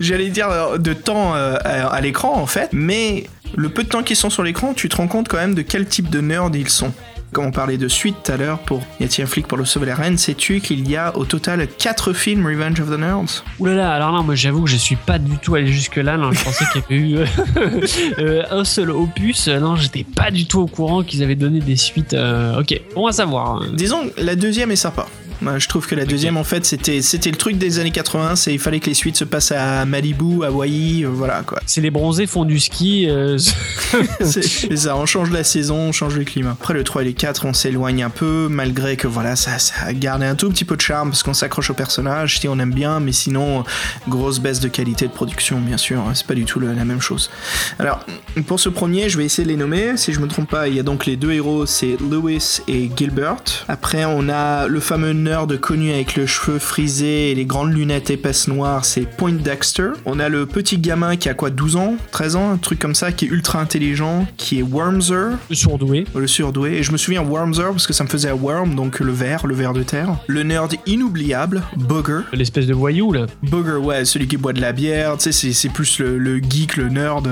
J'allais dire euh, de temps euh, à, à l'écran en fait, mais le peu de temps qu'ils sont sur l'écran, tu te rends compte quand même de quel type de nerd ils sont. Comme on parlait de suite tout à l'heure pour Y a-t-il un flic pour le sauver la reine, sais-tu qu'il y a au total 4 films Revenge of the Nerds? Ouh là là, alors là, moi j'avoue que je suis pas du tout allé jusque-là. Non, je pensais qu'il y avait eu euh, euh, un seul opus. Non, j'étais pas du tout au courant qu'ils avaient donné des suites. euh, ok, bon à savoir. Disons, la deuxième est sympa. Moi, je trouve que la deuxième, en fait, c'était c'était le truc des années 80, c'est il fallait que les suites se passent à Malibu, Hawaï, euh, voilà quoi. C'est les bronzés font du ski. euh, C'est ça, on change la saison, on change le climat. Après le 3 et le 4, on s'éloigne un peu, malgré que voilà, ça, ça a gardé un tout petit peu de charme parce qu'on s'accroche au personnage, si on aime bien, mais sinon, grosse baisse de qualité de production, bien sûr, hein, c'est pas du tout le- la même chose. Alors, pour ce premier, je vais essayer de les nommer, si je me trompe pas, il y a donc les deux héros, c'est Lewis et Gilbert. Après, on a le fameux nerd connu avec le cheveu frisé et les grandes lunettes épaisses noires, c'est Point Dexter. On a le petit gamin qui a quoi, 12 ans, 13 ans, un truc comme ça, qui est ultra intelligent, qui est Wormser. surdoués. Le surdoué. Et je me souviens Wormser parce que ça me faisait à Worm, donc le ver, le ver de terre. Le nerd inoubliable, Booger. L'espèce de voyou là. Booger, ouais, celui qui boit de la bière, tu sais, c'est- plus le, le geek, le nerd.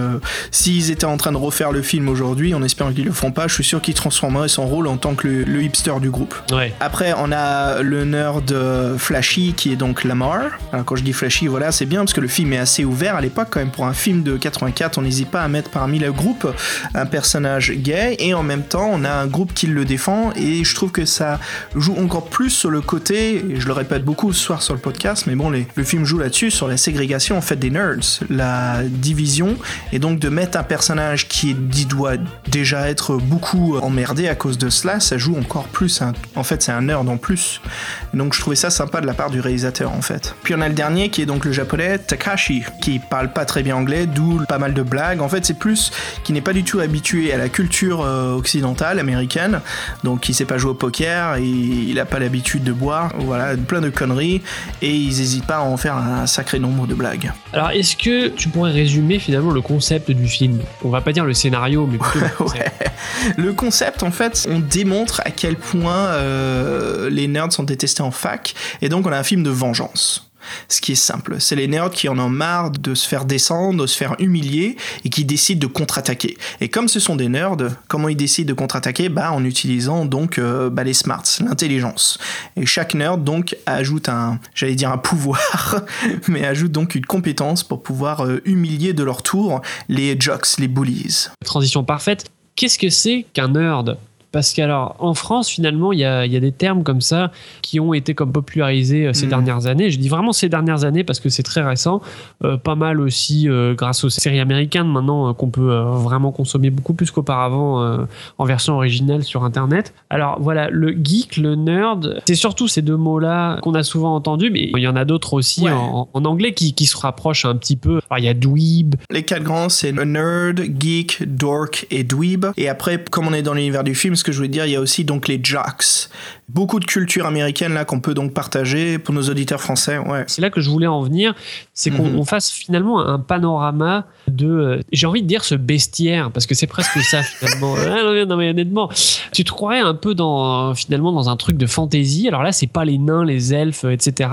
S'ils étaient en train de refaire le film aujourd'hui, en espérant qu'ils le font pas, je suis sûr qu'ils transformeraient son rôle en tant que le, le hipster du groupe. Ouais. Après, on a le nerd Flashy qui est donc Lamar. Alors, quand je dis Flashy, voilà, c'est bien parce que le film est assez ouvert à l'époque, quand même. Pour un film de 84, on n'hésite pas à mettre parmi le groupe un personnage gay et en même temps, on a un groupe qui le défend. Et je trouve que ça joue encore plus sur le côté, et je le répète beaucoup ce soir sur le podcast, mais bon, le film joue là-dessus, sur la ségrégation en fait des nerds, la division, et donc de mettre un personnage qui doit déjà être beaucoup emmerdé à cause de cela, ça joue encore plus. en fait, c'est un nerd en plus. Donc je trouvais ça sympa de la part du réalisateur en fait. Puis on a le dernier qui est donc le japonais Takashi, qui parle pas très bien anglais, d'où pas mal de blagues. En fait, c'est plus qui n'est pas du tout habitué à la culture euh, occidentale, américaine, donc il sait pas jouer au poker, et il a pas l'habitude de boire, voilà, plein de conneries, et ils hésitent pas à en faire un sacré nombre de blagues. Alors, est-ce que tu pourrais résumer finalement le concept du film? On va pas dire le scénario, mais plutôt le concept. Ouais. Le concept, en fait, on démontre à quel point euh, les nerds sont détestés en fac, et donc on a un film de vengeance. Ce qui est simple, c'est les nerds qui en ont marre de se faire descendre, de se faire humilier, et qui décident de contre-attaquer. Et comme ce sont des nerds, comment ils décident de contre-attaquer? Bah en utilisant donc euh, bah, les smarts, l'intelligence. Et chaque nerd donc ajoute un, j'allais dire un pouvoir, mais ajoute donc une compétence pour pouvoir euh, humilier de leur tour les jocks, les bullies. Transition parfaite. Qu'est-ce que c'est qu'un nerd? Parce qu'alors, en France, finalement, il y a, y a des termes comme ça qui ont été comme popularisés euh, ces Mhm. dernières années. Je dis vraiment ces dernières années parce que c'est très récent. Euh, pas mal aussi euh, grâce aux séries américaines maintenant euh, qu'on peut vraiment consommer beaucoup plus qu'auparavant en version originale sur Internet. Alors voilà, le geek, le nerd, c'est surtout ces deux mots-là qu'on a souvent entendus, mais il y en a d'autres aussi Ouais. en, en anglais qui, qui se rapprochent un petit peu. Alors il y a dweeb, Les quatre grands, c'est nerd, geek, dork et dweeb. Et après, comme on est dans l'univers du film, ce que je voulais dire, il y a aussi donc les jocks. Beaucoup de culture américaine là qu'on peut donc partager pour nos auditeurs français. Ouais. c'est là que je voulais en venir, c'est qu'on Mhm. fasse finalement un panorama de, euh, j'ai envie de dire ce bestiaire, parce que c'est presque ça finalement. Ah, non, mais- non, mais honnêtement, tu te croirais un peu dans finalement dans un truc de fantasy. Alors là, c'est pas les nains, les elfes, etc.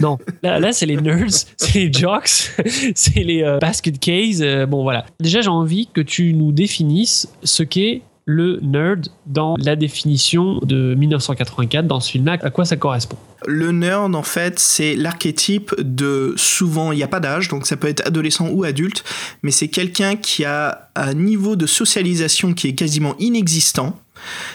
Non, là, là c'est les nerds, c'est les jocks, c'est les euh, basket case. euh, bon voilà. Déjà, j'ai envie que tu nous définisses ce qu'est le nerd dans la définition de 1984 dans ce film-là. À quoi ça correspond? Le nerd, en fait, c'est l'archétype de souvent, il n'y a pas d'âge, donc ça peut être adolescent ou adulte, mais c'est quelqu'un qui a un niveau de socialisation qui est quasiment inexistant.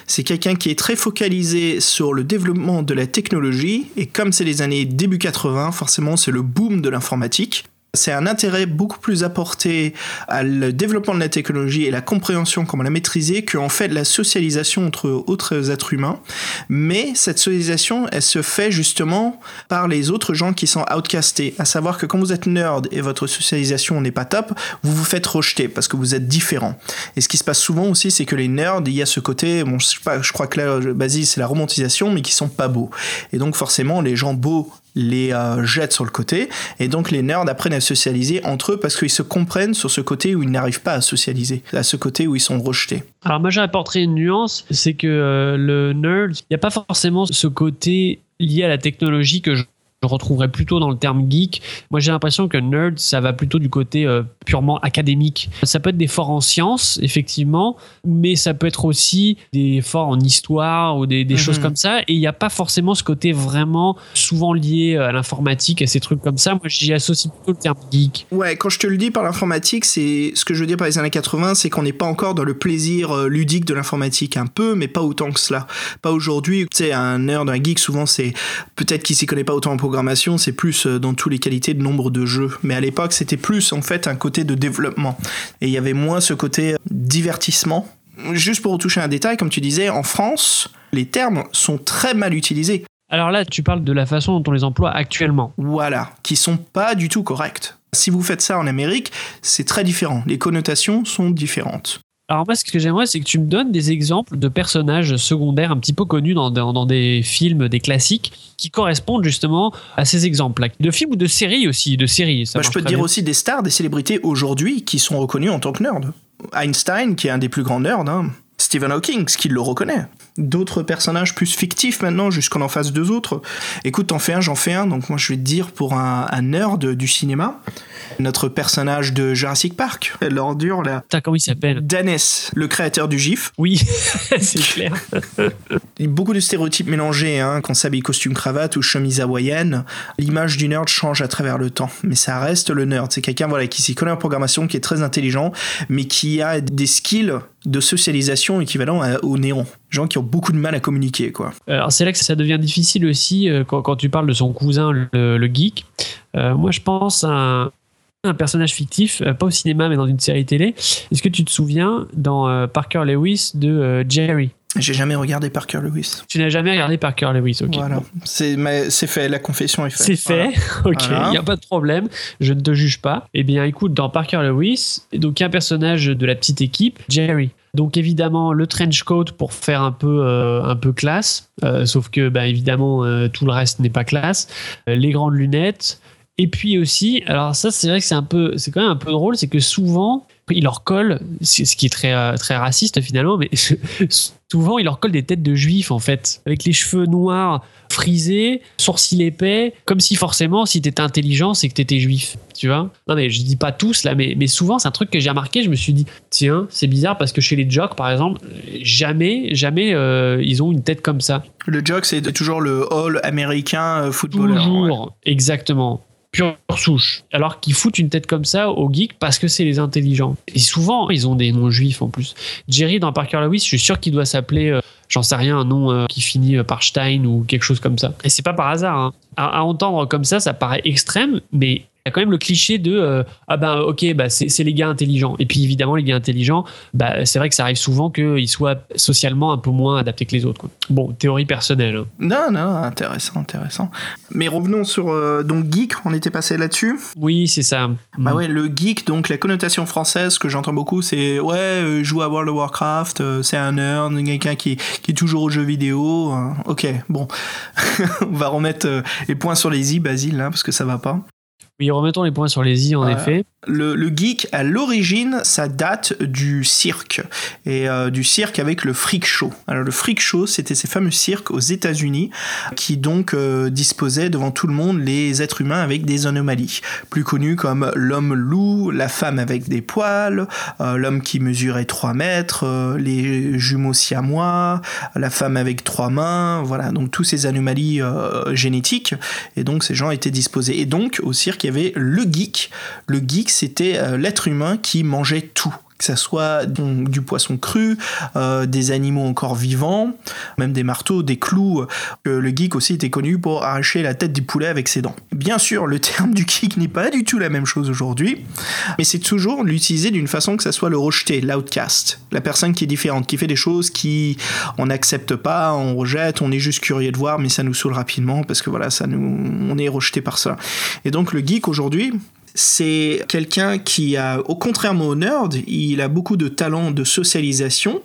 C'est quelqu'un qui est très focalisé sur le développement de la technologie, et comme c'est les années début 80, forcément c'est le boom de l'informatique. C'est un intérêt beaucoup plus apporté à le développement de la technologie et la compréhension, comment la maîtriser, qu'en fait la socialisation entre autres êtres humains. Mais cette socialisation, elle se fait justement par les autres gens qui sont outcastés. À savoir que quand vous êtes nerd et votre socialisation n'est pas top, vous vous faites rejeter parce que vous êtes différent. Et ce qui se passe souvent aussi, c'est que les nerds, il y a ce côté, bon, je crois que là, Basile, c'est la romantisation, mais qui sont pas beaux. Et donc forcément, les gens beaux les euh, jette sur le côté. Et donc les nerds apprennent à socialiser entre eux parce qu'ils se comprennent sur ce côté où ils n'arrivent pas à socialiser, à ce côté où ils sont rejetés. Alors moi j'apporterai une nuance, c'est que euh, le nerd, il n'y a pas forcément ce côté lié à la technologie que je je retrouverais plutôt dans le terme geek. Moi, j'ai l'impression que nerd, ça va plutôt du côté euh, purement académique. Ça peut être des forts en sciences, effectivement, mais ça peut être aussi des forts en histoire ou des, des choses comme ça. Et il n'y a pas forcément ce côté vraiment souvent lié à l'informatique, à ces trucs comme ça. Moi, j'y associe plutôt le terme geek. Ouais, quand je te le dis par l'informatique, c'est ce que je veux dire par les années 80, c'est qu'on n'est pas encore dans le plaisir euh, ludique de l'informatique. Un peu, mais pas autant que cela. Pas aujourd'hui. Tu sais, un nerd, un geek, souvent, c'est peut-être qu'il s'y connaît pas autant en programmation, c'est plus euh, dans toutes les qualités de nombre de jeux. Mais à l'époque, c'était plus en fait un côté de développement. Et il y avait moins ce côté euh, divertissement. Juste pour toucher un détail, comme tu disais, en France, les termes sont très mal utilisés. Alors là, tu parles de la façon dont on les emploie actuellement. Voilà, qui sont pas du tout corrects. Si vous faites ça en Amérique, c'est très différent. Les connotations sont différentes. Alors moi, ce que j'aimerais, c'est que tu me donnes des exemples de personnages secondaires un petit peu connus dans, dans, dans des films, des classiques, qui correspondent justement à ces exemples-là. De films ou de séries aussi, de séries. Ça Bah, je peux te dire bien. aussi des stars, des célébrités aujourd'hui qui sont reconnus en tant que nerds. Einstein, qui est un des plus grands nerds, hein. Stephen Hawking, qui le reconnaît. D'autres personnages plus fictifs maintenant, jusqu'on en fasse deux autres. Écoute, t'en fais un, j'en fais un, donc moi je vais te dire pour un, un nerd du cinéma, notre personnage de Jurassic Park, l'ordure là. Putain, comment il s'appelle? Danès, le créateur du GIF. Oui, c'est clair. Beaucoup de stéréotypes mélangés, hein, qu'on s'habille costume cravate ou chemise hawaïenne. L'image du nerd change à travers le temps, mais ça reste le nerd. C'est quelqu'un voilà, qui s'y connaît en programmation, qui est très intelligent, mais qui a des skills de socialisation équivalents au néant. Gens qui ont beaucoup de mal à communiquer, quoi. Alors c'est là que ça devient difficile aussi euh, quand, quand tu parles de son cousin, le, le geek. Euh, moi, je pense à un, un personnage fictif, euh, pas au cinéma, mais dans une série télé. Est-ce que tu te souviens dans Parker Lewis de Jerry? J'ai jamais regardé Parker Lewis. Tu n'as jamais regardé Parker Lewis, ok. Voilà, c'est mais c'est fait, la confession est faite. C'est fait, ok, il Voilà. n'y a pas de problème, je ne te juge pas. Eh bien, écoute, dans Parker Lewis, donc il y a un personnage de la petite équipe, Jerry. Donc évidemment le trench coat pour faire un peu euh, un peu classe, euh, sauf que bah, évidemment euh, tout le reste n'est pas classe. Les grandes lunettes. Et puis aussi, alors ça c'est vrai que c'est un peu, c'est quand même un peu drôle, c'est que souvent il leur colle, ce qui est très euh, très raciste finalement, mais souvent il leur colle des têtes de juifs en fait, avec les cheveux noirs frisés, sourcils épais, comme si forcément si t'étais intelligent c'est que t'étais juif, tu vois. Non mais je dis pas tous là, mais, mais souvent c'est un truc que j'ai remarqué, je me suis dit tiens c'est bizarre parce que chez les jocks par exemple jamais jamais euh, ils ont une tête comme ça. Le joke, c'est toujours le all américain euh, footballeur. ouais. Toujours, exactement. Pure souche. Alors qu'ils foutent une tête comme ça aux geeks parce que c'est les intelligents. Et souvent, ils ont des noms juifs en plus. Jerry dans Parker Lewis, je suis sûr qu'il doit s'appeler, euh, j'en sais rien, un nom euh, qui finit euh, par Stein ou quelque chose comme ça. Et c'est pas par hasard. hein. À, entendre comme ça, ça paraît extrême, mais y a quand même le cliché de euh, ah ben ok bah c'est les gars intelligents et puis évidemment les gars intelligents bah c'est vrai que ça arrive souvent qu'ils soient socialement un peu moins adaptés que les autres quoi. bon théorie personnelle hein. Non, non, intéressant, intéressant. Mais revenons sur euh, donc geek, on était passé là-dessus. oui c'est ça Bah Mm. ouais, le geek, donc la connotation française que j'entends beaucoup, c'est ouais, euh, joue à World of Warcraft, euh, c'est un nerd, quelqu'un qui, qui est toujours aux jeux vidéo. hein. ok, bon, on va remettre les points sur les i, Basile, là, parce que ça va pas. Oui, remettons les points sur les i, en effet. Le, le geek, à l'origine, ça date du cirque. Et euh, du cirque avec le freak show. Alors, le freak show, c'était ces fameux cirques aux États-Unis qui donc euh, disposaient devant tout le monde les êtres humains avec des anomalies. Plus connus comme l'homme loup, la femme avec des poils, euh, l'homme qui mesurait 3 mètres, les jumeaux siamois, la femme avec trois mains. Voilà, donc tous ces anomalies génétiques. Et donc, ces gens étaient disposés. Et donc, au cirque, il y avait le geek. Le geek, c'était euh, l'être humain qui mangeait tout. Que ça soit du poisson cru, euh, des animaux encore vivants, même des marteaux, des clous. Euh, le geek aussi était connu pour arracher la tête du poulet avec ses dents. Bien sûr, le terme du geek n'est pas du tout la même chose aujourd'hui, mais c'est toujours l'utiliser d'une façon que ça soit le rejeté, l'outcast, la personne qui est différente, qui fait des choses qui on n'accepte pas, on rejette, on est juste curieux de voir, mais ça nous saoule rapidement parce que voilà, ça nous, on est rejeté par ça. Et donc le geek aujourd'hui, c'est quelqu'un qui a, au contrairement au nerd, il a beaucoup de talent de socialisation.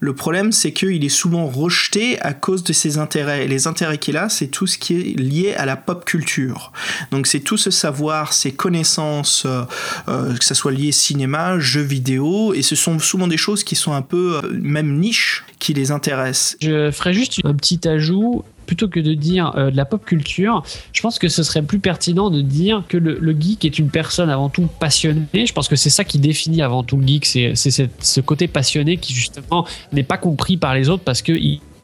Le problème, c'est qu'il est souvent rejeté à cause de ses intérêts. Et les intérêts qu'il a, c'est tout ce qui est lié à la pop culture. Donc c'est tout ce savoir, ces connaissances, euh, euh, que ce soit lié cinéma, jeux vidéo, et ce sont souvent des choses qui sont un peu euh, même niche qui les intéressent. Je ferai juste un petit ajout plutôt que de dire euh, de la pop culture, je pense que ce serait plus pertinent de dire que le, le geek est une personne avant tout passionnée. Je pense que c'est ça qui définit avant tout le geek, c'est ce côté passionné qui justement n'est pas compris par les autres parce que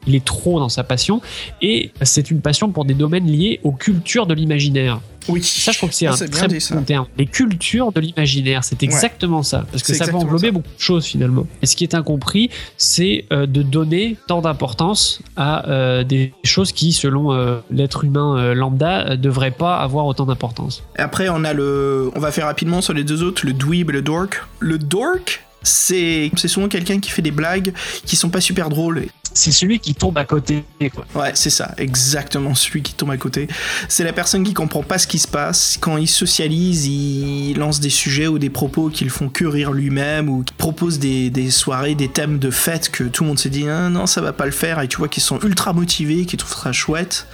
il, est trop dans sa passion et c'est une passion pour des domaines liés aux cultures de l'imaginaire. Oui. Ça, je trouve que c'est un très dit, bon terme. Les cultures de l'imaginaire, c'est exactement ça. Parce que ça peut englober ça. beaucoup de choses finalement. Et ce qui est incompris, c'est euh, de donner tant d'importance à euh, des choses qui, selon euh, l'être humain lambda, ne devraient pas avoir autant d'importance. Après, on a le. On va faire rapidement sur les deux autres, le dweeb et le dork. Le dork, c'est souvent quelqu'un qui fait des blagues qui sont pas super drôles. C'est celui qui tombe à côté. Quoi. Ouais, c'est ça, exactement celui qui tombe à côté. C'est la personne qui comprend pas ce qui se passe. Quand il socialise, il lance des sujets ou des propos qui le font que rire lui-même ou qui propose des, des soirées, des thèmes de fête que tout le monde s'est dit ah, non, ça va pas le faire. Et tu vois qu'ils sont ultra motivés, qu'ils trouvent ça chouette.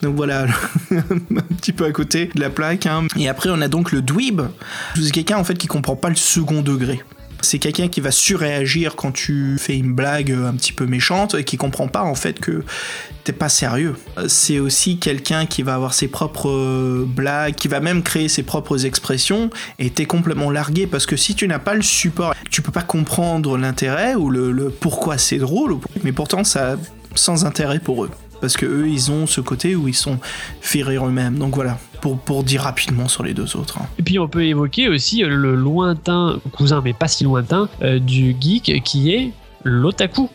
Donc voilà, un petit peu à côté de la plaque. hein. Et après, on a donc le dweeb. C'est quelqu'un en fait qui comprend pas le second degré. C'est quelqu'un qui va surréagir quand tu fais une blague un petit peu méchante et qui comprend pas en fait que t'es pas sérieux. C'est aussi quelqu'un qui va avoir ses propres euh, blagues, qui va même créer ses propres expressions et t'es complètement largué parce que si tu n'as pas le support, tu peux pas comprendre l'intérêt ou le, le pourquoi c'est drôle, mais pourtant ça sans intérêt pour eux. Parce que eux, ils ont ce côté où ils sont fait rire eux-mêmes. Donc voilà, pour, pour dire rapidement sur les deux autres. hein. Et puis on peut évoquer aussi euh, le lointain cousin, mais pas si lointain, euh, du geek qui est l'otaku.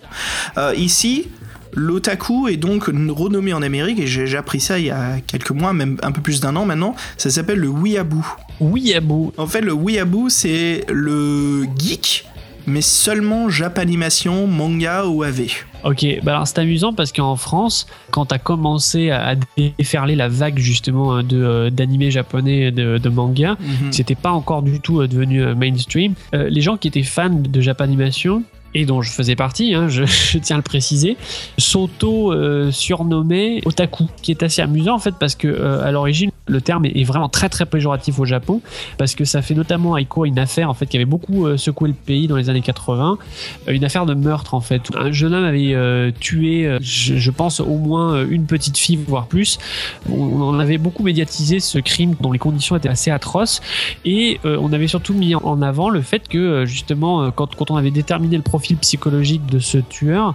Euh, ici, l'otaku est donc renommé en Amérique, et j'ai j'ai appris ça il y a quelques mois, même un peu plus d'un an maintenant, ça s'appelle le weeaboo. Weeaboo. En fait, le weeaboo, c'est le geek, mais seulement Japanimation, manga ou AV. Ok, bah alors c'est amusant parce qu'en France, quand t'as commencé à déferler la vague justement de euh, d'animés japonais de, de manga, Mhm. c'était pas encore du tout euh, devenu euh, mainstream. Les gens qui étaient fans de Japanimation et dont je faisais partie, hein, je, je tiens à le préciser, s'auto-surnommaient otaku, qui est assez amusant en fait parce que à l'origine le terme est, vraiment très très péjoratif au Japon parce que ça fait notamment à une affaire en fait qui avait beaucoup euh, secoué le pays dans les années 80, euh, une affaire de meurtre en fait. Un jeune homme avait euh, tué, je, pense au moins une petite fille voire plus. On, avait beaucoup médiatisé ce crime dont les conditions étaient assez atroces et on avait surtout mis en avant le fait que justement quand, quand on avait déterminé le profil psychologique de ce tueur,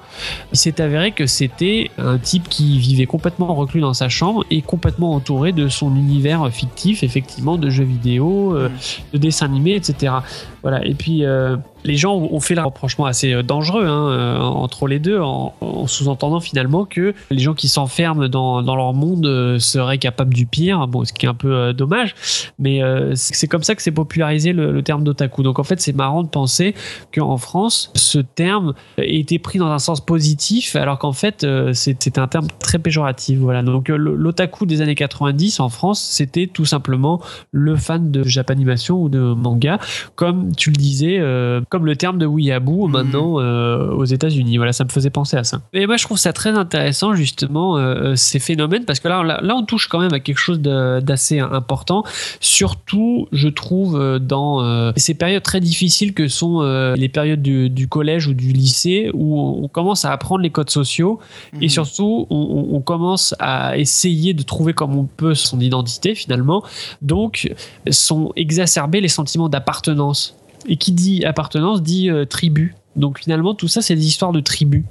il s'est avéré que c'était un type qui vivait complètement reclus dans sa chambre et complètement entouré de son univers fictif, effectivement, de jeux vidéo, euh, de dessins animés, etc. Voilà. Et puis euh, les gens ont fait là rapprochement assez euh, dangereux hein, euh, entre les deux, en, en sous-entendant finalement que les gens qui s'enferment dans, dans leur monde seraient capables du pire. Bon, ce qui est un peu dommage, mais c'est comme ça que s'est popularisé le, terme d'otaku. Donc en fait, c'est marrant de penser qu'en France, ce terme a été pris dans un sens positif, alors qu'en fait, c'est un terme très péjoratif. Voilà. Donc l'otaku des années 90 en France, c'était tout simplement le fan de Japanimation ou de manga, comme tu le disais, euh, comme le terme de weeaboo maintenant euh, aux États-Unis. Voilà, ça me faisait penser à ça. Et moi, je trouve ça très intéressant justement euh, ces phénomènes parce que là, là, là, on touche quand même à quelque chose d'assez important. Surtout, je trouve dans ces périodes très difficiles que sont les périodes du, du collège ou du lycée où on, commence à apprendre les codes sociaux et surtout on, on- on commence à essayer de trouver comme on peut son identité finalement. Donc, sont exacerbés les sentiments d'appartenance. Et qui dit appartenance dit euh, tribu. Donc finalement, tout ça, c'est des histoires de tribus.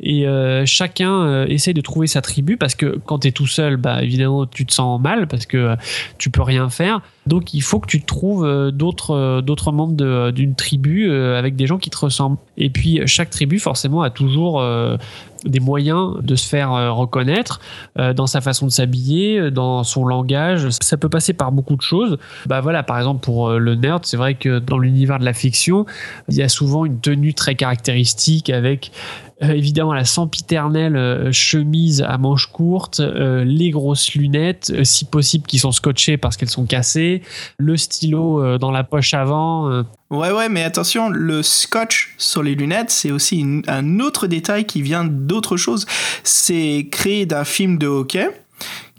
Et euh, chacun euh, essaie de trouver sa tribu parce que quand tu es tout seul, bah, évidemment, tu te sens mal parce que euh, tu peux rien faire. Donc il faut que tu trouves euh, d'autres euh, d'autres membres de- d'une tribu euh, avec des gens qui te ressemblent. Et puis chaque tribu, forcément, a toujours euh, des moyens de se faire euh, reconnaître euh, dans sa façon de s'habiller, euh, dans son langage. Ça peut passer par beaucoup de choses. Bah voilà, par exemple pour euh, le nerd, c'est vrai que dans l'univers de la fiction, il y a souvent une tenue très caractéristique avec Euh, évidemment, la sempiternelle euh, chemise à manches courtes, euh, les grosses lunettes, euh, si possible qui sont scotchées parce qu'elles sont cassées, le stylo euh, dans la poche avant. euh. Ouais, ouais, mais attention, le scotch sur les lunettes, c'est aussi un autre détail qui vient d'autre chose. C'est créé d'un film de hockey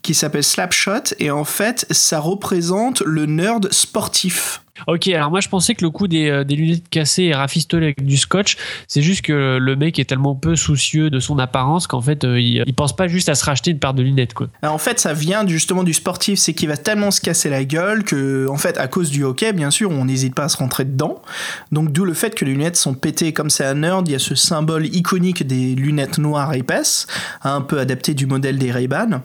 qui s'appelle Slapshot, et en fait, ça représente le nerd sportif. Ok, alors moi je pensais que le coup des, euh, des lunettes cassées et rafistolées avec du scotch, c'est juste que le mec est tellement peu soucieux de son apparence qu'en fait euh, il, pense pas juste à se racheter une paire de lunettes quoi. Alors, en fait, ça vient justement du sportif, c'est qu'il va tellement se casser la gueule que, en fait, à cause du hockey, bien sûr, on n'hésite pas à se rentrer dedans. Donc, d'où le fait que les lunettes sont pétées comme c'est un nerd, il y a ce symbole iconique des lunettes noires épaisses, un peu adapté du modèle des Ray-Ban,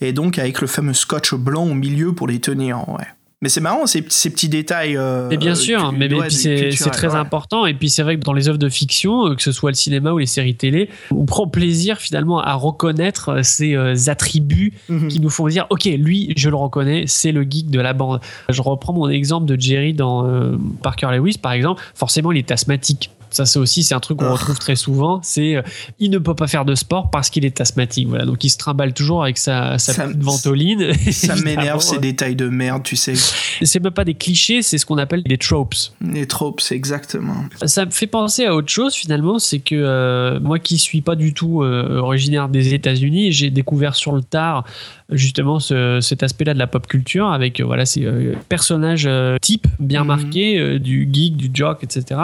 et donc avec le fameux scotch blanc au milieu pour les tenir, ouais. Mais c'est marrant ces, ces petits détails. euh, Et bien sûr, cu- mais, c'est très ouais. important. Et puis c'est vrai que dans les œuvres de fiction, euh, que ce soit le cinéma ou les séries télé, on prend plaisir finalement à reconnaître euh, ces euh, attributs Mhm. qui nous font dire ok lui je le reconnais c'est le geek de la bande je reprends mon exemple de Jerry dans euh, Parker Lewis par exemple forcément il est asthmatique ça c'est aussi c'est un truc qu'on Oh. retrouve très souvent c'est euh, il ne peut pas faire de sport parce qu'il est asthmatique voilà donc il se trimballe toujours avec sa, sa Ça- petite ventoline Ça m'énerve ces détails de merde, tu sais. c'est même pas des clichés c'est ce qu'on appelle des tropes Les tropes, exactement. ça me fait penser à autre chose finalement, c'est que euh, moi qui suis pas du tout euh, originaire des États-Unis, j'ai découvert sur le tard justement ce- cet aspect-là de la pop culture avec euh, voilà ces euh, personnages euh, types bien Mhm. marqués du geek, du jock, etc.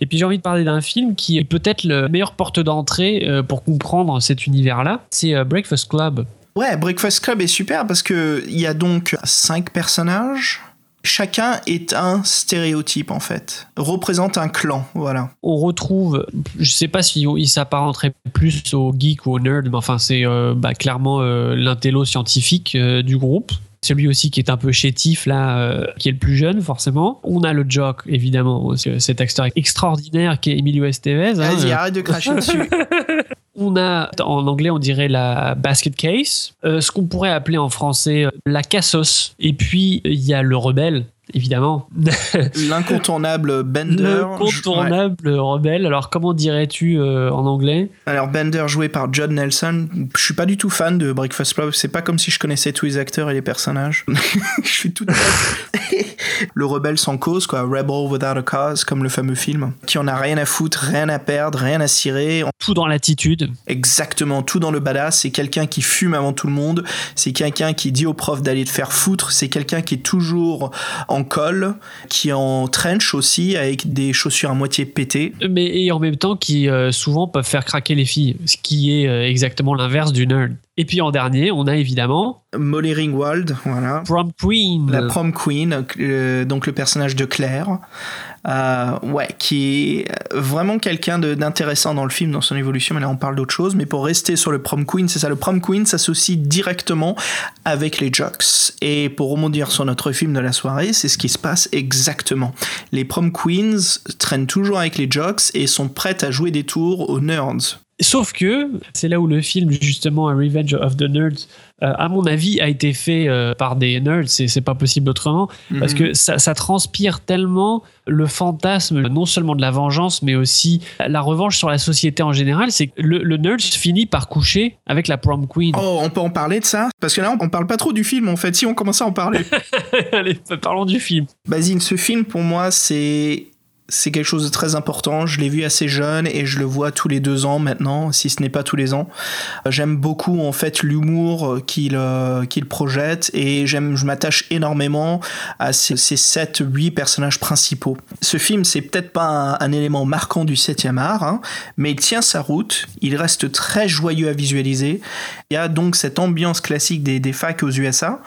Et puis j'ai envie de parler d'un film qui est peut-être le meilleure porte d'entrée pour comprendre cet univers-là, c'est Breakfast Club. Ouais, Breakfast Club est super parce que il y a donc cinq personnages. Chacun est un stéréotype en fait, représente un clan, voilà. on retrouve, je sais pas si il s'apparenterait plus au geek ou au nerd, mais enfin c'est euh, bah, clairement euh, l'intello scientifique euh, du groupe. Celui aussi qui est un peu chétif là, euh, qui est le plus jeune forcément. On a le jock évidemment, c'est- cet acteur extraordinaire qui est Emilio Estevez. hein. Vas-y, arrête de cracher dessus. On a, en anglais, on dirait la basket case, euh, ce qu'on pourrait appeler en français euh, la cassos. Et puis, il y a le rebelle, évidemment. L'incontournable Bender. L'incontournable rebelle. Alors, comment dirais-tu euh, en anglais? Ouais. Alors Bender joué par John Nelson. Je suis pas du tout fan de Breakfast Club. C'est pas comme si je connaissais tous les acteurs et les personnages. je suis tout. le rebelle sans cause, quoi. Rebel without a cause, comme le fameux film. Qui en a rien à foutre, rien à perdre, rien à cirer. Tout dans l'attitude. Exactement, tout dans le badass. C'est quelqu'un qui fume avant tout le monde. C'est quelqu'un qui dit au prof d'aller te faire foutre. C'est quelqu'un qui est toujours en col, qui est en trench aussi, avec des chaussures à moitié pétées. mais et en même temps qui euh, souvent peuvent faire craquer les filles, ce qui est euh, exactement l'inverse du nerd. Et puis en dernier, on a évidemment Molly Ringwald, voilà. Prom Queen. La prom queen, euh, donc le personnage de Claire, euh, ouais, qui est vraiment quelqu'un d'intéressant dans le film, dans son évolution. Mais là, on parle d'autre chose. Mais pour rester sur le prom queen, c'est ça. Le prom queen s'associe directement avec les jocks. Et pour rebondir sur notre film de la soirée, c'est ce qui se passe exactement. Les prom queens traînent toujours avec les jocks et sont prêtes à jouer des tours aux nerds. Sauf que c'est là où le film, justement, A Revenge of the Nerds, à mon avis, a été fait euh, par des nerds. C'est c'est pas possible autrement. Parce Mhm. que ça, ça transpire tellement le fantasme, non seulement de la vengeance, mais aussi la revanche sur la société en général. C'est que le, le nerd finit par coucher avec la prom queen. Oh, on peut en parler de ça? Parce que là, on parle pas trop du film, en fait. Si on commençait à en parler. Allez, parlons du film. Basile, ce film pour moi c'est c'est quelque chose de très important. Je l'ai vu assez jeune et je le vois tous les deux ans maintenant, si ce n'est pas tous les ans. J'aime beaucoup en fait l'humour euh, qu'il euh, qu'il projette et j'aime, je m'attache énormément à ces, ces 7, 8 personnages principaux. Ce film, c'est peut-être pas un, élément marquant du 7e art, hein, mais il tient sa route. Il reste très joyeux à visualiser. Il y a donc cette ambiance classique des, des facs aux USA,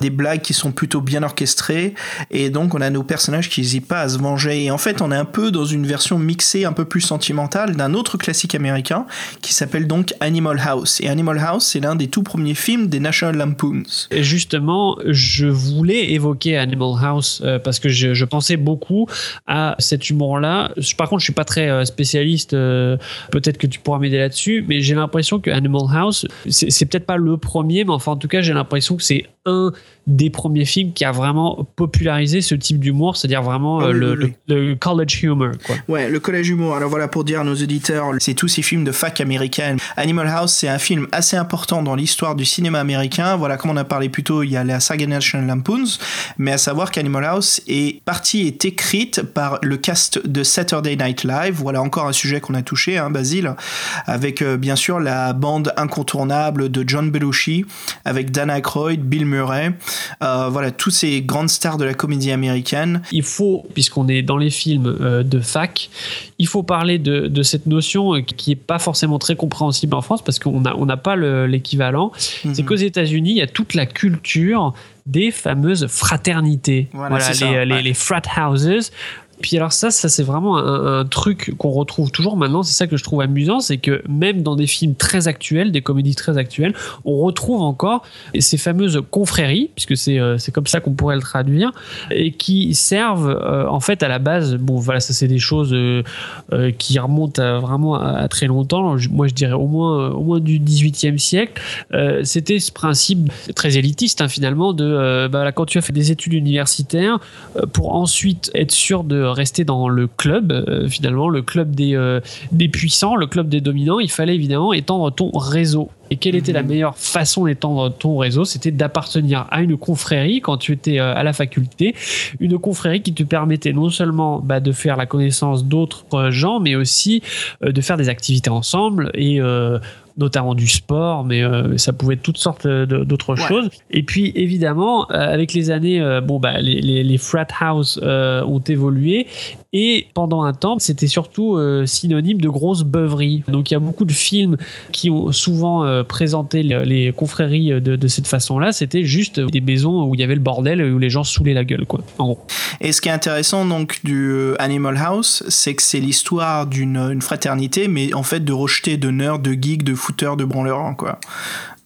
des blagues qui sont plutôt bien orchestrées et donc on a nos personnages qui n'hésitent pas à se venger et en fait est un peu dans une version mixée un peu plus sentimentale d'un autre classique américain qui s'appelle donc Animal House et Animal House c'est l'un des tout premiers films des National Lampoons Et justement, je voulais évoquer Animal House euh, parce que je, pensais beaucoup à cet humour-là. Par contre, je suis pas très euh, spécialiste. euh, Peut-être que tu pourras m'aider là-dessus, mais j'ai l'impression que Animal House, c'est peut-être pas le premier, mais enfin, en tout cas, j'ai l'impression que c'est un des premiers films qui a vraiment popularisé ce type d'humour, c'est-à-dire vraiment Ah euh, le, oui, le- le college humor. Quoi. Ouais, le collège humour. Alors voilà, pour dire à nos auditeurs, c'est tous ces films de fac américaine. Animal House, c'est un film assez important dans l'histoire du cinéma américain. Voilà, comme on a parlé plus tôt, il y a la saga National Lampoons, mais à savoir qu'Animal House est partie est écrite par le cast de Saturday Night Live. Voilà encore un sujet qu'on a touché, hein, Basile, avec euh, bien sûr la bande incontournable de John Belushi, avec Dan Aykroyd, Bill Murray, euh, voilà tous ces grandes stars de la comédie américaine. Il faut, puisqu'on est dans les films euh, de fac, il faut parler de, de cette notion euh, qui est pas forcément très compréhensible en France parce qu'on n'a on pas le- l'équivalent. C'est Mhm. qu'aux États-Unis, il y a toute la culture des fameuses fraternités. Voilà, c'est les, ça, les- ouais. les frat houses. Puis alors ça, ça c'est vraiment un, truc qu'on retrouve toujours maintenant. C'est ça que je trouve amusant, c'est que même dans des films très actuels, des comédies très actuelles, on retrouve encore ces fameuses confréries, puisque c'est euh, comme ça qu'on pourrait le traduire, et qui servent euh, en fait à la base. Bon, voilà, ça c'est des choses euh, euh, qui remontent vraiment à, très longtemps. Moi, je dirais au moins au moins du 18e siècle. C'était ce principe très élitiste hein, finalement de bah, quand tu as fait des études universitaires pour ensuite être sûr de rester dans le club, euh, finalement, le club des, euh, des puissants, le club des dominants, il fallait évidemment étendre ton réseau. Et quelle était la meilleure façon d'étendre ton réseau? C'était d'appartenir à une confrérie quand tu étais euh, à la faculté, une confrérie qui te permettait non seulement bah, de faire la connaissance d'autres gens, mais aussi euh, de faire des activités ensemble et euh, notamment du sport, mais euh, ça pouvait être toutes sortes d'autres Ouais. choses. Et puis évidemment, euh, avec les années, euh, bon bah les, les, les frat house euh, ont évolué et pendant un temps, c'était surtout euh, synonyme de grosse beuverie. Donc il y a beaucoup de films qui ont souvent euh, présenté les, les confréries de, de cette façon-là. C'était juste des maisons où il y avait le bordel, où les gens saoulaient la gueule, quoi. En gros. Et ce qui est intéressant donc du euh, Animal House, c'est que c'est l'histoire d'une une fraternité, mais en fait de rejeter de nerds, de geeks, de footeurs, de branleurs, quoi.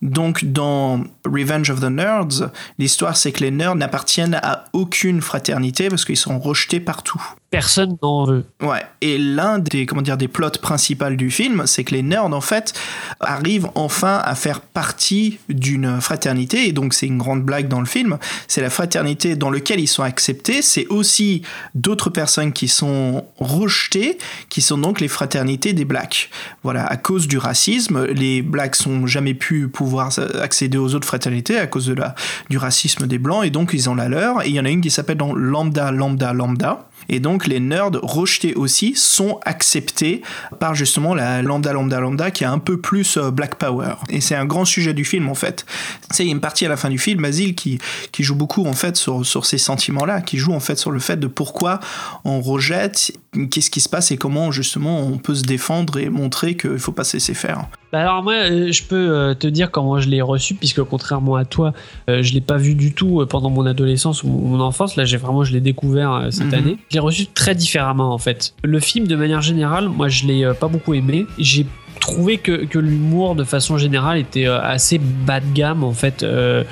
Donc dans Revenge of the Nerds, l'histoire c'est que les nerds n'appartiennent à aucune fraternité parce qu'ils sont rejetés partout. Personne n'en veut. Ouais. Et l'un des comment dire des plots principaux du film, c'est que les nerds en fait arrivent enfin à faire partie d'une fraternité et donc c'est une grande blague dans le film. C'est la fraternité dans laquelle ils sont acceptés. C'est aussi d'autres personnes qui sont rejetées, qui sont donc les fraternités des blacks. Voilà. À cause du racisme, les blacks sont jamais pu pouvoir accéder aux autres fraternités à cause de la du racisme des blancs et donc ils ont la leur. Et il y en a une qui s'appelle lambda lambda lambda. Et donc les nerds rejetés aussi sont acceptés par justement la lambda lambda lambda qui a un peu plus euh, black power. Et c'est un grand sujet du film en fait. C'est une partie à la fin du film, Basile, qui, qui joue beaucoup en fait sur, sur ces sentiments-là, qui joue en fait sur le fait de pourquoi on rejette, qu'est-ce qui se passe et comment justement on peut se défendre et montrer qu'il faut pas se laisser faire. Bah alors moi, euh, je peux euh, te dire comment je l'ai reçu, puisque contrairement à toi, euh, je l'ai pas vu du tout pendant mon adolescence ou mon enfance. Là, j'ai vraiment, je l'ai découvert cette Mhm. année. Je l'ai reçu très différemment en fait. Le film, de manière générale, moi, je l'ai pas beaucoup aimé. J'ai trouvé que, que l'humour, de façon générale, était assez bas de gamme en fait, euh,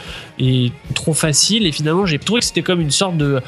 et trop facile. Et finalement, j'ai trouvé que c'était comme une sorte de,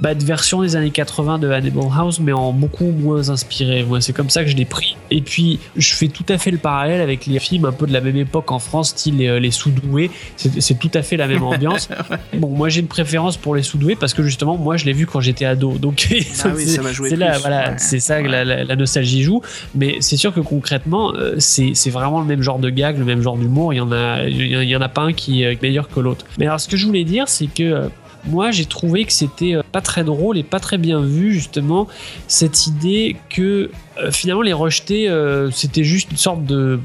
bah, de version des années 80 de Animal House, mais en beaucoup moins inspiré. Moi, c'est comme ça que je l'ai pris. Et puis, je fais tout à fait le parallèle avec les films un peu de la même époque en France, style les, les Sous-Doués. C'est tout à fait la même ambiance. bon, moi, j'ai une préférence pour les Sous-Doués parce que justement, moi, je l'ai vu quand j'étais ado. Donc, Ah oui, c'est- ça va jouer c'est là, plus. voilà, Ouais. c'est ça que la, la- la nostalgie joue. Mais c'est sûr que concrètement, euh, c'est vraiment le même genre de gag, le même genre d'humour. Il y en a, il y en a pas un qui est meilleur que l'autre. Mais alors, ce que je voulais dire, c'est que euh, moi, j'ai trouvé que c'était euh, pas très drôle et pas très bien vu, justement, cette idée que euh, finalement, les rejetés, c'était juste une sorte de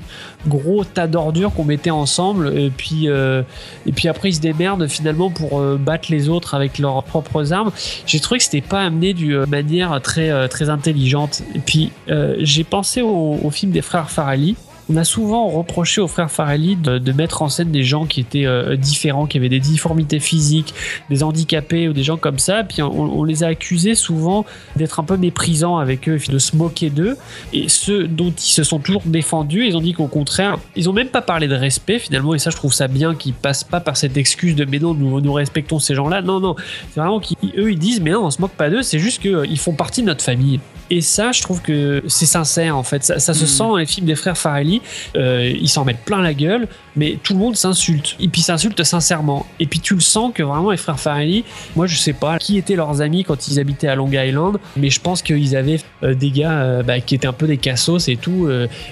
gros tas d'ordures qu'on mettait ensemble. Et puis, et puis après, ils se démerdent finalement pour battre les autres avec leurs propres armes. J'ai trouvé que c'était pas amené d'une manière très, très intelligente. Et puis, j'ai pensé au, au film des frères Farelli. On a souvent reproché aux frères Farelli de, mettre en scène des gens qui étaient euh, différents, qui avaient des difformités physiques, des handicapés ou des gens comme ça. Puis on, les a accusés souvent d'être un peu méprisants avec eux, de se moquer d'eux. Et ceux dont ils se sont toujours défendus, ils ont dit qu'au contraire, ils ont même pas parlé de respect finalement. Et ça, je trouve ça bien qu'ils passent pas par cette excuse de mais non, nous, nous respectons ces gens-là. Non, non, c'est vraiment qu'eux ils disent mais non, on se moque pas d'eux. C'est juste qu'ils font partie de notre famille. Et ça, je trouve que c'est sincère en fait. Ça, ça se Mm. sent dans les films des frères Farelli Farrelly. Euh, ils s'en mettent plein la gueule, mais tout le monde s'insulte. Et puis s'insulte sincèrement. Et puis tu le sens que vraiment les frères Farrelly, moi je sais pas qui étaient leurs amis quand ils habitaient à Long Island, mais je pense qu'ils avaient euh, des gars euh, bah, qui étaient un peu des cassos et tout.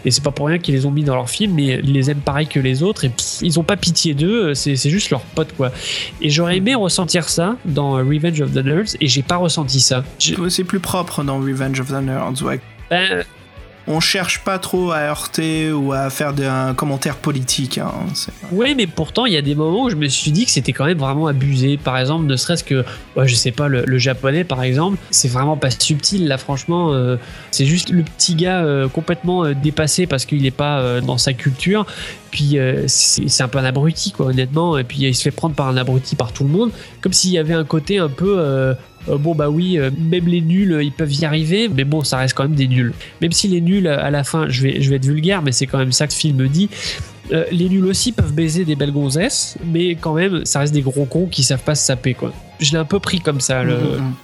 et c'est pas pour rien qu'ils les ont mis dans leur film, mais ils les aiment pareil que les autres. Et pff, ils ont pas pitié d'eux, c'est juste leurs potes quoi. Et j'aurais aimé ressentir ça dans Revenge of the Nerds, et j'ai pas ressenti ça. C'est plus propre dans Revenge of ben, On cherche pas trop à heurter ou à faire de- un commentaire politique. hein, Oui, mais pourtant, il y a des moments où je me suis dit que c'était quand même vraiment abusé. Par exemple, ne serait-ce que, ouais, je sais pas, le, le japonais, par exemple, c'est vraiment pas subtil, là, franchement. euh, c'est juste le petit gars euh, complètement euh, dépassé parce qu'il est pas dans sa culture. Puis c'est c'est un peu un abruti, quoi, honnêtement. Et puis il se fait prendre par un abruti par tout le monde. Comme s'il y avait un côté un peu. Euh, bon bah oui, euh, même les nuls, euh, ils peuvent y arriver, mais bon, ça reste quand même des nuls. Même si les nuls, à la fin, je vais, je vais être vulgaire, mais c'est quand même ça que le film dit, euh, les nuls aussi peuvent baiser des belles gonzesses, mais quand même, ça reste des gros cons qui savent pas se saper, quoi. Je l'ai un peu pris comme ça, le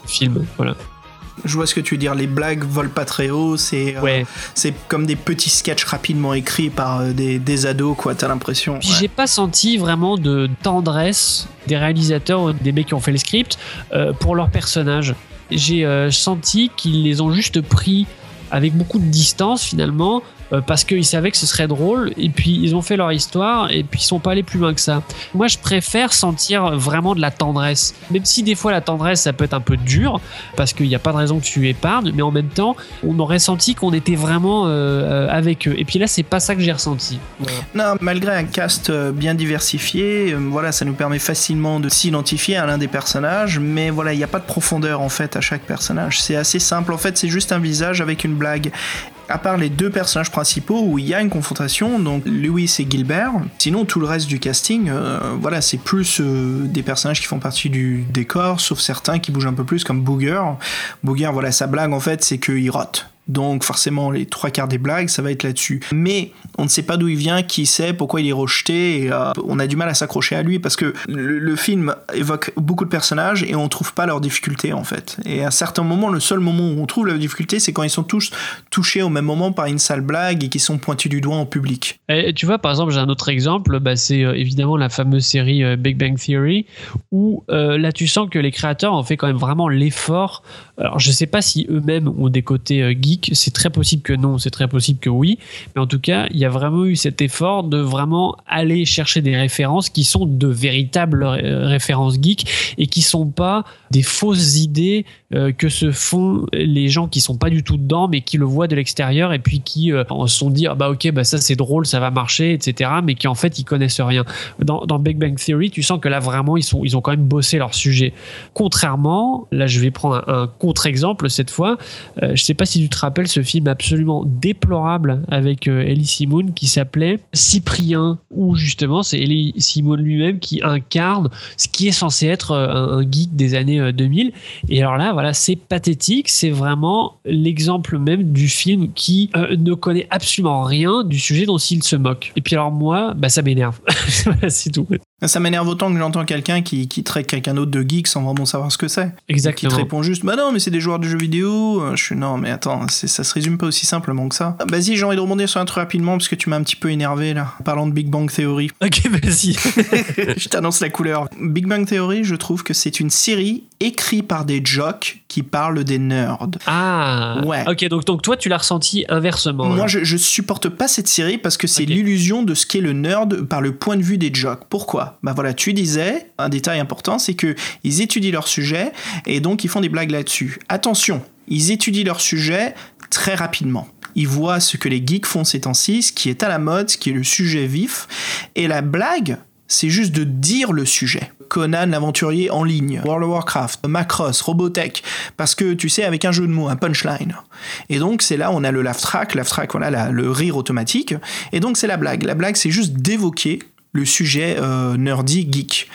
film. Voilà. Je vois ce que tu veux dire. Les blagues volent pas très haut. C'est euh, Ouais. comme des petits sketchs rapidement écrits par euh, des, des ados, quoi. T'as l'impression. Ouais. j'ai pas senti vraiment de tendresse des réalisateurs des mecs qui ont fait le script euh, pour leurs personnages. J'ai euh, senti qu'ils les ont juste pris avec beaucoup de distance finalement euh, parce qu'ils savaient que ce serait drôle et puis ils ont fait leur histoire et puis ils sont pas allés plus loin que ça. Moi je préfère sentir vraiment de la tendresse, même si des fois la tendresse ça peut être un peu dur parce qu'il n'y a pas de raison que tu épargnes, mais en même temps on aurait senti qu'on était vraiment euh, euh, avec eux. Et puis là c'est pas ça que j'ai ressenti. Non, malgré un cast bien diversifié, voilà, ça nous permet facilement de s'identifier à l'un des personnages, mais voilà, il n'y a pas de profondeur en fait à chaque personnage. C'est assez simple, en fait, c'est juste un visage avec une blague. À part les deux personnages principaux où il y a une confrontation, donc Lewis et Gilbert, sinon tout le reste du casting, euh, voilà, c'est plus euh, des personnages qui font partie du décor, sauf certains qui bougent un peu plus, comme Booger. Booger, voilà, sa blague en fait, c'est qu'il rote. Donc forcément, les trois quarts des blagues, ça va être là-dessus. Mais on ne sait pas d'où il vient, qui sait, pourquoi il est rejeté. Et, euh, on a du mal à s'accrocher à lui parce que le, film évoque beaucoup de personnages et on trouve pas leurs difficultés en fait. Et à certains moments, le seul moment où on trouve leurs difficultés, c'est quand ils sont tous touchés au même moment par une sale blague et qui sont pointus du doigt en public. Et tu vois, par exemple, j'ai un autre exemple, bah, c'est euh, évidemment la fameuse série euh, Big Bang Theory, où là tu sens que les créateurs ont fait quand même vraiment l'effort. Alors je sais pas si eux-mêmes ont des côtés euh, geeks, c'est très possible que non, c'est très possible que oui, mais en tout cas, il y a vraiment eu cet effort de vraiment aller chercher des références qui sont de véritables euh, références geeks et qui sont pas des fausses idées euh, que se font les gens qui sont pas du tout dedans, mais qui le voient de l'extérieur et puis qui se sont dit ah bah ok bah ça c'est drôle, ça va marcher, etc. Mais qui en fait ils connaissent rien. Dans, dans Big Bang Theory, tu sens que là vraiment ils sont ils ont quand même bossé leur sujet. Contrairement, là je vais prendre un, un contre-exemple cette fois. Euh, je sais pas si tu te rappelles ce film absolument déplorable avec euh, Ellie Simon qui s'appelait Cyprien, où justement c'est Ellie Simon lui-même qui incarne ce qui est censé être euh, un, un geek des années euh, 2000. Et alors là, voilà, c'est pathétique. C'est vraiment l'exemple même du film qui euh, ne connaît absolument rien du sujet dont il se moque. Et puis alors moi, bah ça m'énerve. C'est tout. Ça m'énerve autant que j'entends quelqu'un qui, qui traite quelqu'un d'autre de geek sans vraiment savoir ce que c'est. Qui Exactement. te répond juste, bah non, mais c'est des joueurs de jeux vidéo. Euh, Je suis, non, mais attends, c'est- ça se résume pas aussi simplement que ça. Ah, Vas-y, j'ai envie de rebondir sur un truc rapidement parce que tu m'as un petit peu énervé là, en parlant de Big Bang Theory. Ok, vas-y. je t'annonce la couleur. Big Bang Theory, je trouve que c'est une série écrite par des jocks qui parlent des nerds. Ah. Ouais. Ok, donc, donc toi, tu l'as ressenti inversement. Moi, je, je supporte pas cette série parce que c'est l'illusion de ce qu'est le nerd par le point de vue des jocks. Pourquoi? Bah voilà, tu disais, un détail important, c'est que ils étudient leur sujet et donc ils font des blagues là-dessus. Attention, ils étudient leur sujet très rapidement. Ils voient ce que les geeks font ces temps-ci, ce qui est à la mode, ce qui est le sujet vif. Et la blague, c'est juste de dire le sujet. Conan l'aventurier en ligne, World of Warcraft, Macross, Robotech, parce que tu sais, avec un jeu de mots, un punchline. Et donc c'est là on a le laugh track, laugh track, voilà, la- le rire automatique. Et donc c'est la blague. La blague, c'est juste d'évoquer le sujet euh, nerdy geek.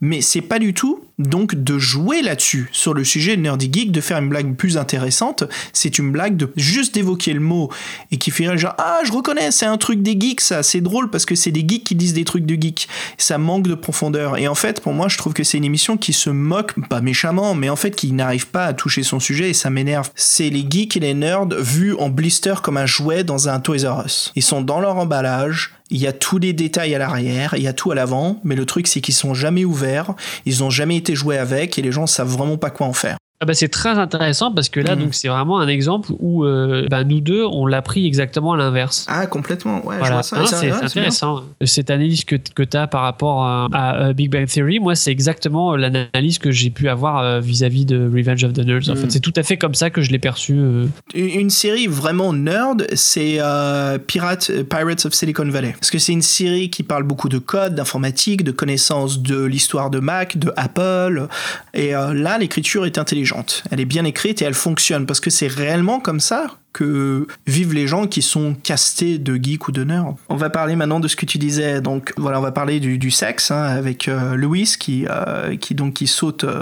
Mais c'est pas du tout donc de jouer là-dessus, sur le sujet Nerdy Geek, de faire une blague plus intéressante. C'est une blague de juste d'évoquer le mot et qui ferait genre Ah, je reconnais, c'est un truc des geeks, ça, c'est drôle parce que c'est des geeks qui disent des trucs de geeks. Ça manque de profondeur. Et en fait, pour moi, je trouve que c'est une émission qui se moque, pas méchamment, mais en fait qui n'arrive pas à toucher son sujet et ça m'énerve. C'est les geeks et les nerds vus en blister comme un jouet dans un Toys R Us. Ils sont dans leur emballage, il y a tous les détails à l'arrière, il y a tout à l'avant, mais le truc c'est qu'ils sont jamais ouverts, ils ont jamais été joués avec et les gens savent vraiment pas quoi en faire. Ah bah c'est très intéressant parce que là Mhm. donc c'est vraiment un exemple où euh, bah, nous deux on l'a pris exactement à l'inverse. Ah complètement, ouais, Voilà. ça- c'est intéressant. Cette analyse que, que tu as par rapport à, à, euh, Big Bang Theory, moi, c'est exactement l'analyse que j'ai pu avoir euh, vis-à-vis de Revenge of the Nerds. En Mm. fait, c'est tout à fait comme ça que je l'ai perçu. euh. Une série vraiment nerd, c'est euh, Pirate, euh, Pirates of Silicon Valley. Parce que c'est une série qui parle beaucoup de code, d'informatique, de connaissances de l'histoire de Mac, de Apple. Et euh, là, l'écriture est intelligente. Elle est bien écrite et elle fonctionne. Parce que c'est réellement comme ça que vivent les gens qui sont castés de geeks ou de. On va parler maintenant de ce que tu disais. Donc voilà, on va parler du, du sexe hein, avec euh, Louis qui, euh, qui donc qui saute euh,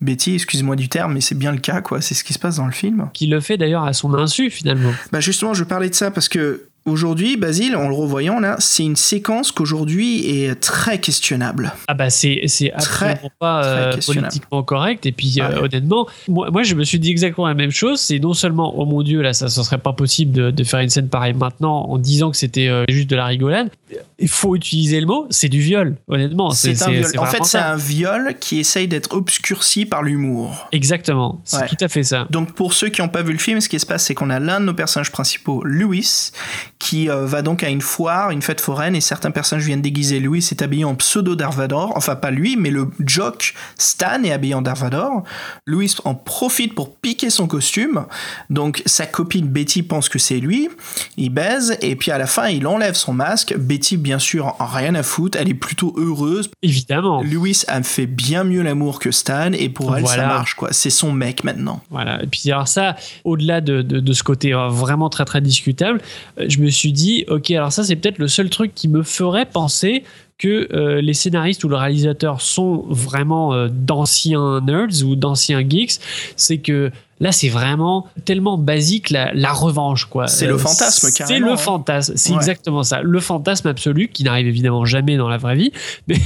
Betty. Excuse-moi du terme, mais c'est bien le cas quoi. C'est ce qui se passe dans le film. Qui le fait d'ailleurs à son insu finalement. Bah justement, je parlais de ça parce que aujourd'hui, Basile, en le revoyant là, c'est une séquence qu'aujourd'hui est très questionnable. Ah bah c'est c'est Très, absolument pas très euh, questionnable. politiquement correct et puis euh, Ouais. honnêtement moi, moi je me suis dit exactement la même chose c'est non seulement oh mon dieu là ça ça serait pas possible de, de faire une scène pareille maintenant en disant que c'était euh, juste de la rigolade il faut utiliser le mot c'est du viol honnêtement C'est un viol. En fait, c'est un viol qui essaye d'être obscurci par l'humour. exactement c'est Ouais. tout à fait ça Donc pour ceux qui n'ont pas vu le film, ce qui se passe, c'est qu'on a l'un de nos personnages principaux, Louis, qui euh, va donc à une foire, une fête foraine, et certains personnages viennent déguiser. Louis est habillé en pseudo Darvador, enfin pas lui, mais le jock Stan est habillé en Darvador. Louis en profite pour piquer son costume, donc sa copine Betty pense que c'est lui, il baise, et puis à la fin il enlève son masque. Betty, bien sûr, en rien à foutre, elle est plutôt heureuse. évidemment Louis a fait bien mieux l'amour que Stan, et pour elle ça Voilà. marche quoi. C'est son mec maintenant. Voilà. Et puis alors ça, au-delà de, de, de ce côté euh, vraiment très très discutable, euh, je me suis dit, ok, alors ça c'est peut-être le seul truc qui me ferait penser que euh, les scénaristes ou le réalisateur sont vraiment euh, d'anciens nerds ou d'anciens geeks, c'est que là c'est vraiment tellement basique la, la revanche quoi. C'est le fantasme, C'est carrément, le hein. fantasme, c'est Ouais. exactement ça. Le fantasme absolu qui n'arrive évidemment jamais dans la vraie vie, mais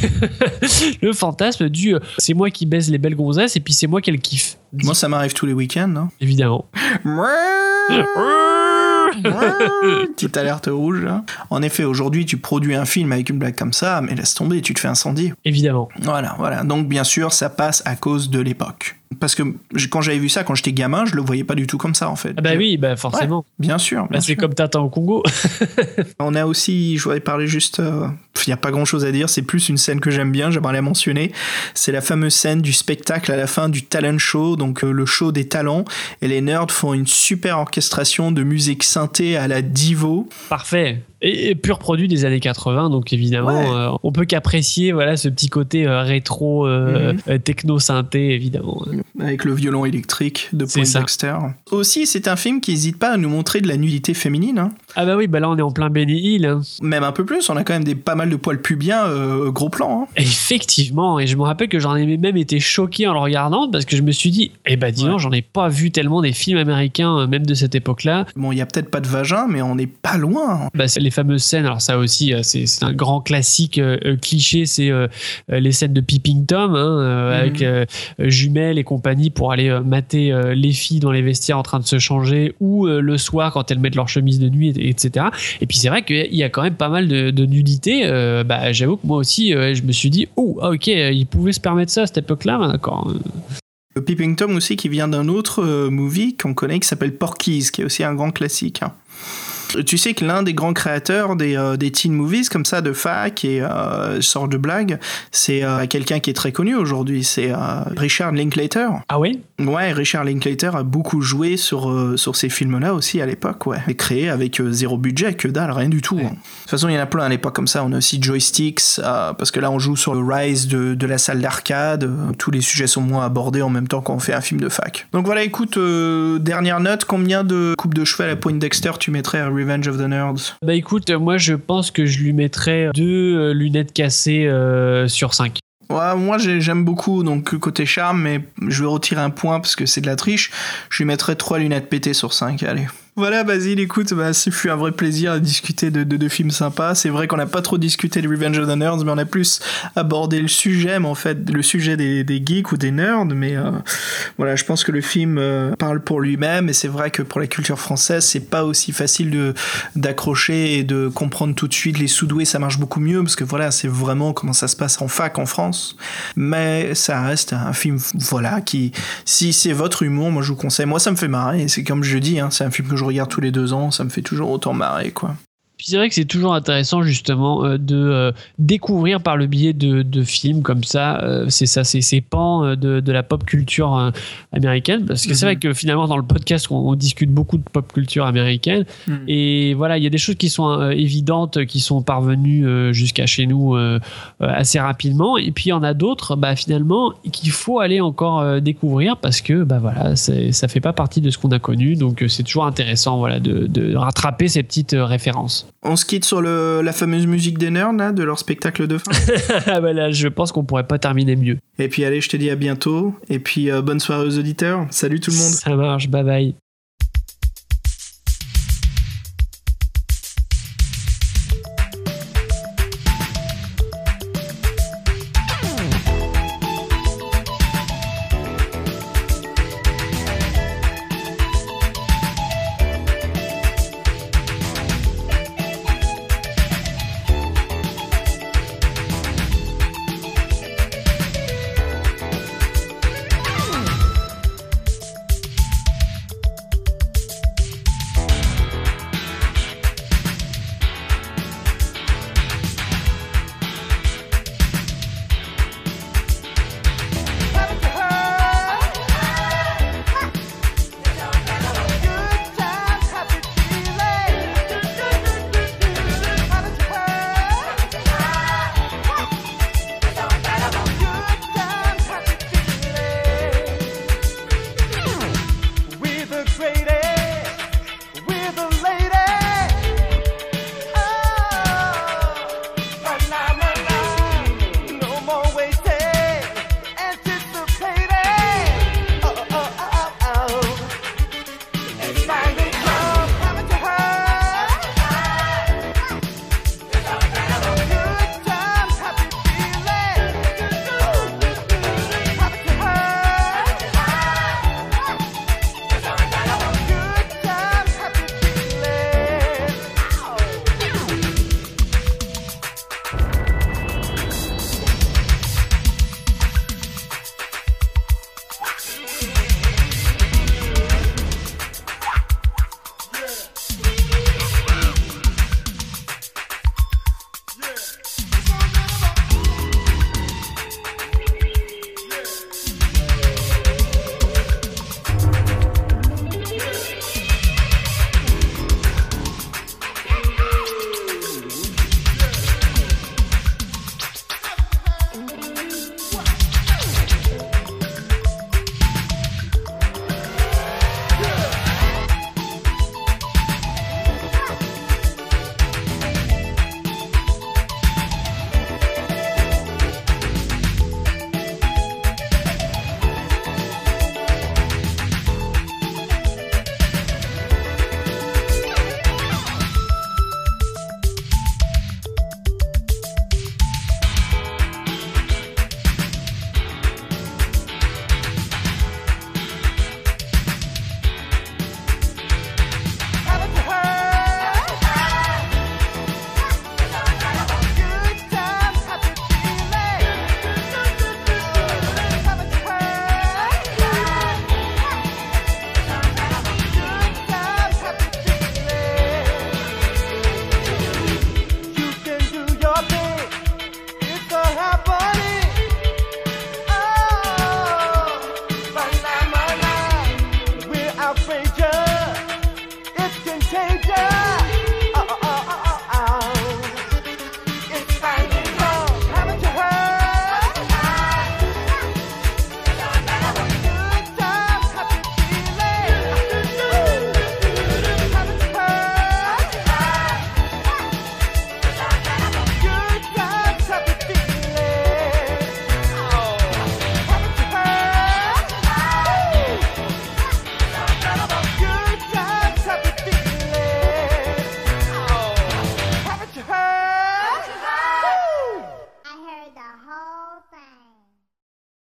le fantasme du euh, c'est moi qui baise les belles gonzesses et puis c'est moi qui le kiffe. Moi, ça m'arrive tous les week-ends. hein. Évidemment. Petite alerte rouge. là. En effet, aujourd'hui, tu produis un film avec une blague comme ça, mais laisse tomber, tu te fais incendier. Évidemment. Voilà, voilà. Donc, bien sûr, ça passe à cause de l'époque. Parce que quand j'avais vu ça, quand j'étais gamin, je le voyais pas du tout comme ça, en fait. Ah bah oui, bah forcément. Bien sûr. Bah, c'est comme Tintin au Congo. On a aussi, je voudrais parler juste, il n'y a pas grand chose à dire, c'est plus une scène que j'aime bien, j'aimerais la mentionner. C'est la fameuse scène du spectacle à la fin du talent show, donc euh, le show des talents, et les nerds font une super orchestration de musique synthé à la Divo. Parfait. Et, et pur produit des années 80, donc évidemment, Ouais. euh, on peut qu'apprécier voilà ce petit côté euh, rétro, euh, Mhm. euh, techno synthé, évidemment. avec le violon électrique de C'est ça. Poindexter. Aussi, c'est un film qui n'hésite pas à nous montrer de la nudité féminine, hein. Ah bah oui, bah là on est en plein Benny Hill. hein. même un peu plus. On a quand même des pas mal de poils pubiens, euh, gros plan. hein. Effectivement, et je me rappelle que j'en ai même été choqué en le regardant parce que je me suis dit, eh bah dis Ouais. donc, j'en ai pas vu tellement des films américains, euh, même de cette époque-là. Bon, il y a peut-être pas de vagin, mais on n'est pas loin. hein. Bah, c'est les fameuses scènes, alors ça aussi, euh, c'est c'est un grand classique euh, euh, cliché, c'est euh, euh, les scènes de Peeping Tom, hein, euh, Mhm. avec euh, euh, jumelles et compagnie pour aller euh, mater euh, les filles dans les vestiaires en train de se changer, ou euh, le soir quand elles mettent leur chemise de nuit, et- etc. Et puis c'est vrai qu'il y a quand même pas mal de, nudité. euh, bah, J'avoue que moi aussi, euh, je me suis dit, oh, ok, ils pouvaient se permettre ça à cette époque-là, bah, d'accord. Le Peeping Tom aussi, qui vient d'un autre euh, movie qu'on connaît, qui s'appelle Porky's, qui est aussi un grand classique. hein. Tu sais que l'un des grands créateurs des, euh, des teen movies comme ça de fac et euh, sort de blague, c'est euh, quelqu'un qui est très connu aujourd'hui, c'est Richard Linklater. Ah oui? Ouais, Richard Linklater a beaucoup joué sur, sur ces films-là aussi à l'époque, ouais. Et créé avec zéro budget, que dalle, rien du tout. hein. De toute façon, il y en a plein à l'époque comme ça. On a aussi Joysticks, parce que là, on joue sur le rise de, de la salle d'arcade. Tous les sujets sont moins abordés en même temps qu'on fait un film de fac. Donc voilà, écoute, dernière note, combien de coupes de cheveux à la Poindexter tu mettrais à Revenge of the Nerds Bah écoute, moi je pense que je lui mettrais deux euh, lunettes cassées euh, sur cinq. Ouais, moi j'ai- j'aime beaucoup donc côté charme, mais je vais retirer un point parce que c'est de la triche. Je lui mettrai 3 lunettes pétées sur 5, allez. Voilà Basile, écoute, bah, ce un vrai plaisir de discuter de, de, de films sympas. C'est vrai qu'on n'a pas trop discuté de Revenge of the Nerds, mais on a plus abordé le sujet, mais en fait le sujet des, des geeks ou des nerds. Mais euh, voilà, je pense que le film euh, parle pour lui-même, et c'est vrai que pour la culture française, c'est pas aussi facile de d'accrocher et de comprendre tout de suite. Les sous-doués, ça marche beaucoup mieux parce que voilà, c'est vraiment comment ça se passe en fac en France. Mais ça reste un film, voilà, qui, si c'est votre humour, moi je vous conseille. Moi, ça me fait marrer. C'est comme je dis, hein, c'est un film que je regarde tous les deux ans, ça me fait toujours autant marrer, quoi. Puis c'est vrai que c'est toujours intéressant justement euh, de euh, découvrir par le biais de, de films comme ça, euh, c'est ça, c'est ces pans de, de la pop culture américaine. Parce que c'est Mhm. vrai que finalement dans le podcast on, on discute beaucoup de pop culture américaine Mhm. et voilà il y a des choses qui sont évidentes, qui sont parvenues jusqu'à chez nous assez rapidement. Et puis il y en a d'autres, bah finalement qu'il faut aller encore découvrir parce que bah voilà ça fait pas partie de ce qu'on a connu. Donc c'est toujours intéressant voilà de, de rattraper ces petites références. On se quitte sur le, la fameuse musique des nerds, là, de leur spectacle de fin. Ah bah là, je pense qu'on pourrait pas terminer mieux. et puis allez, je te dis à bientôt. Et puis euh, bonne soirée aux auditeurs. Salut tout le monde. Ça marche, bye bye.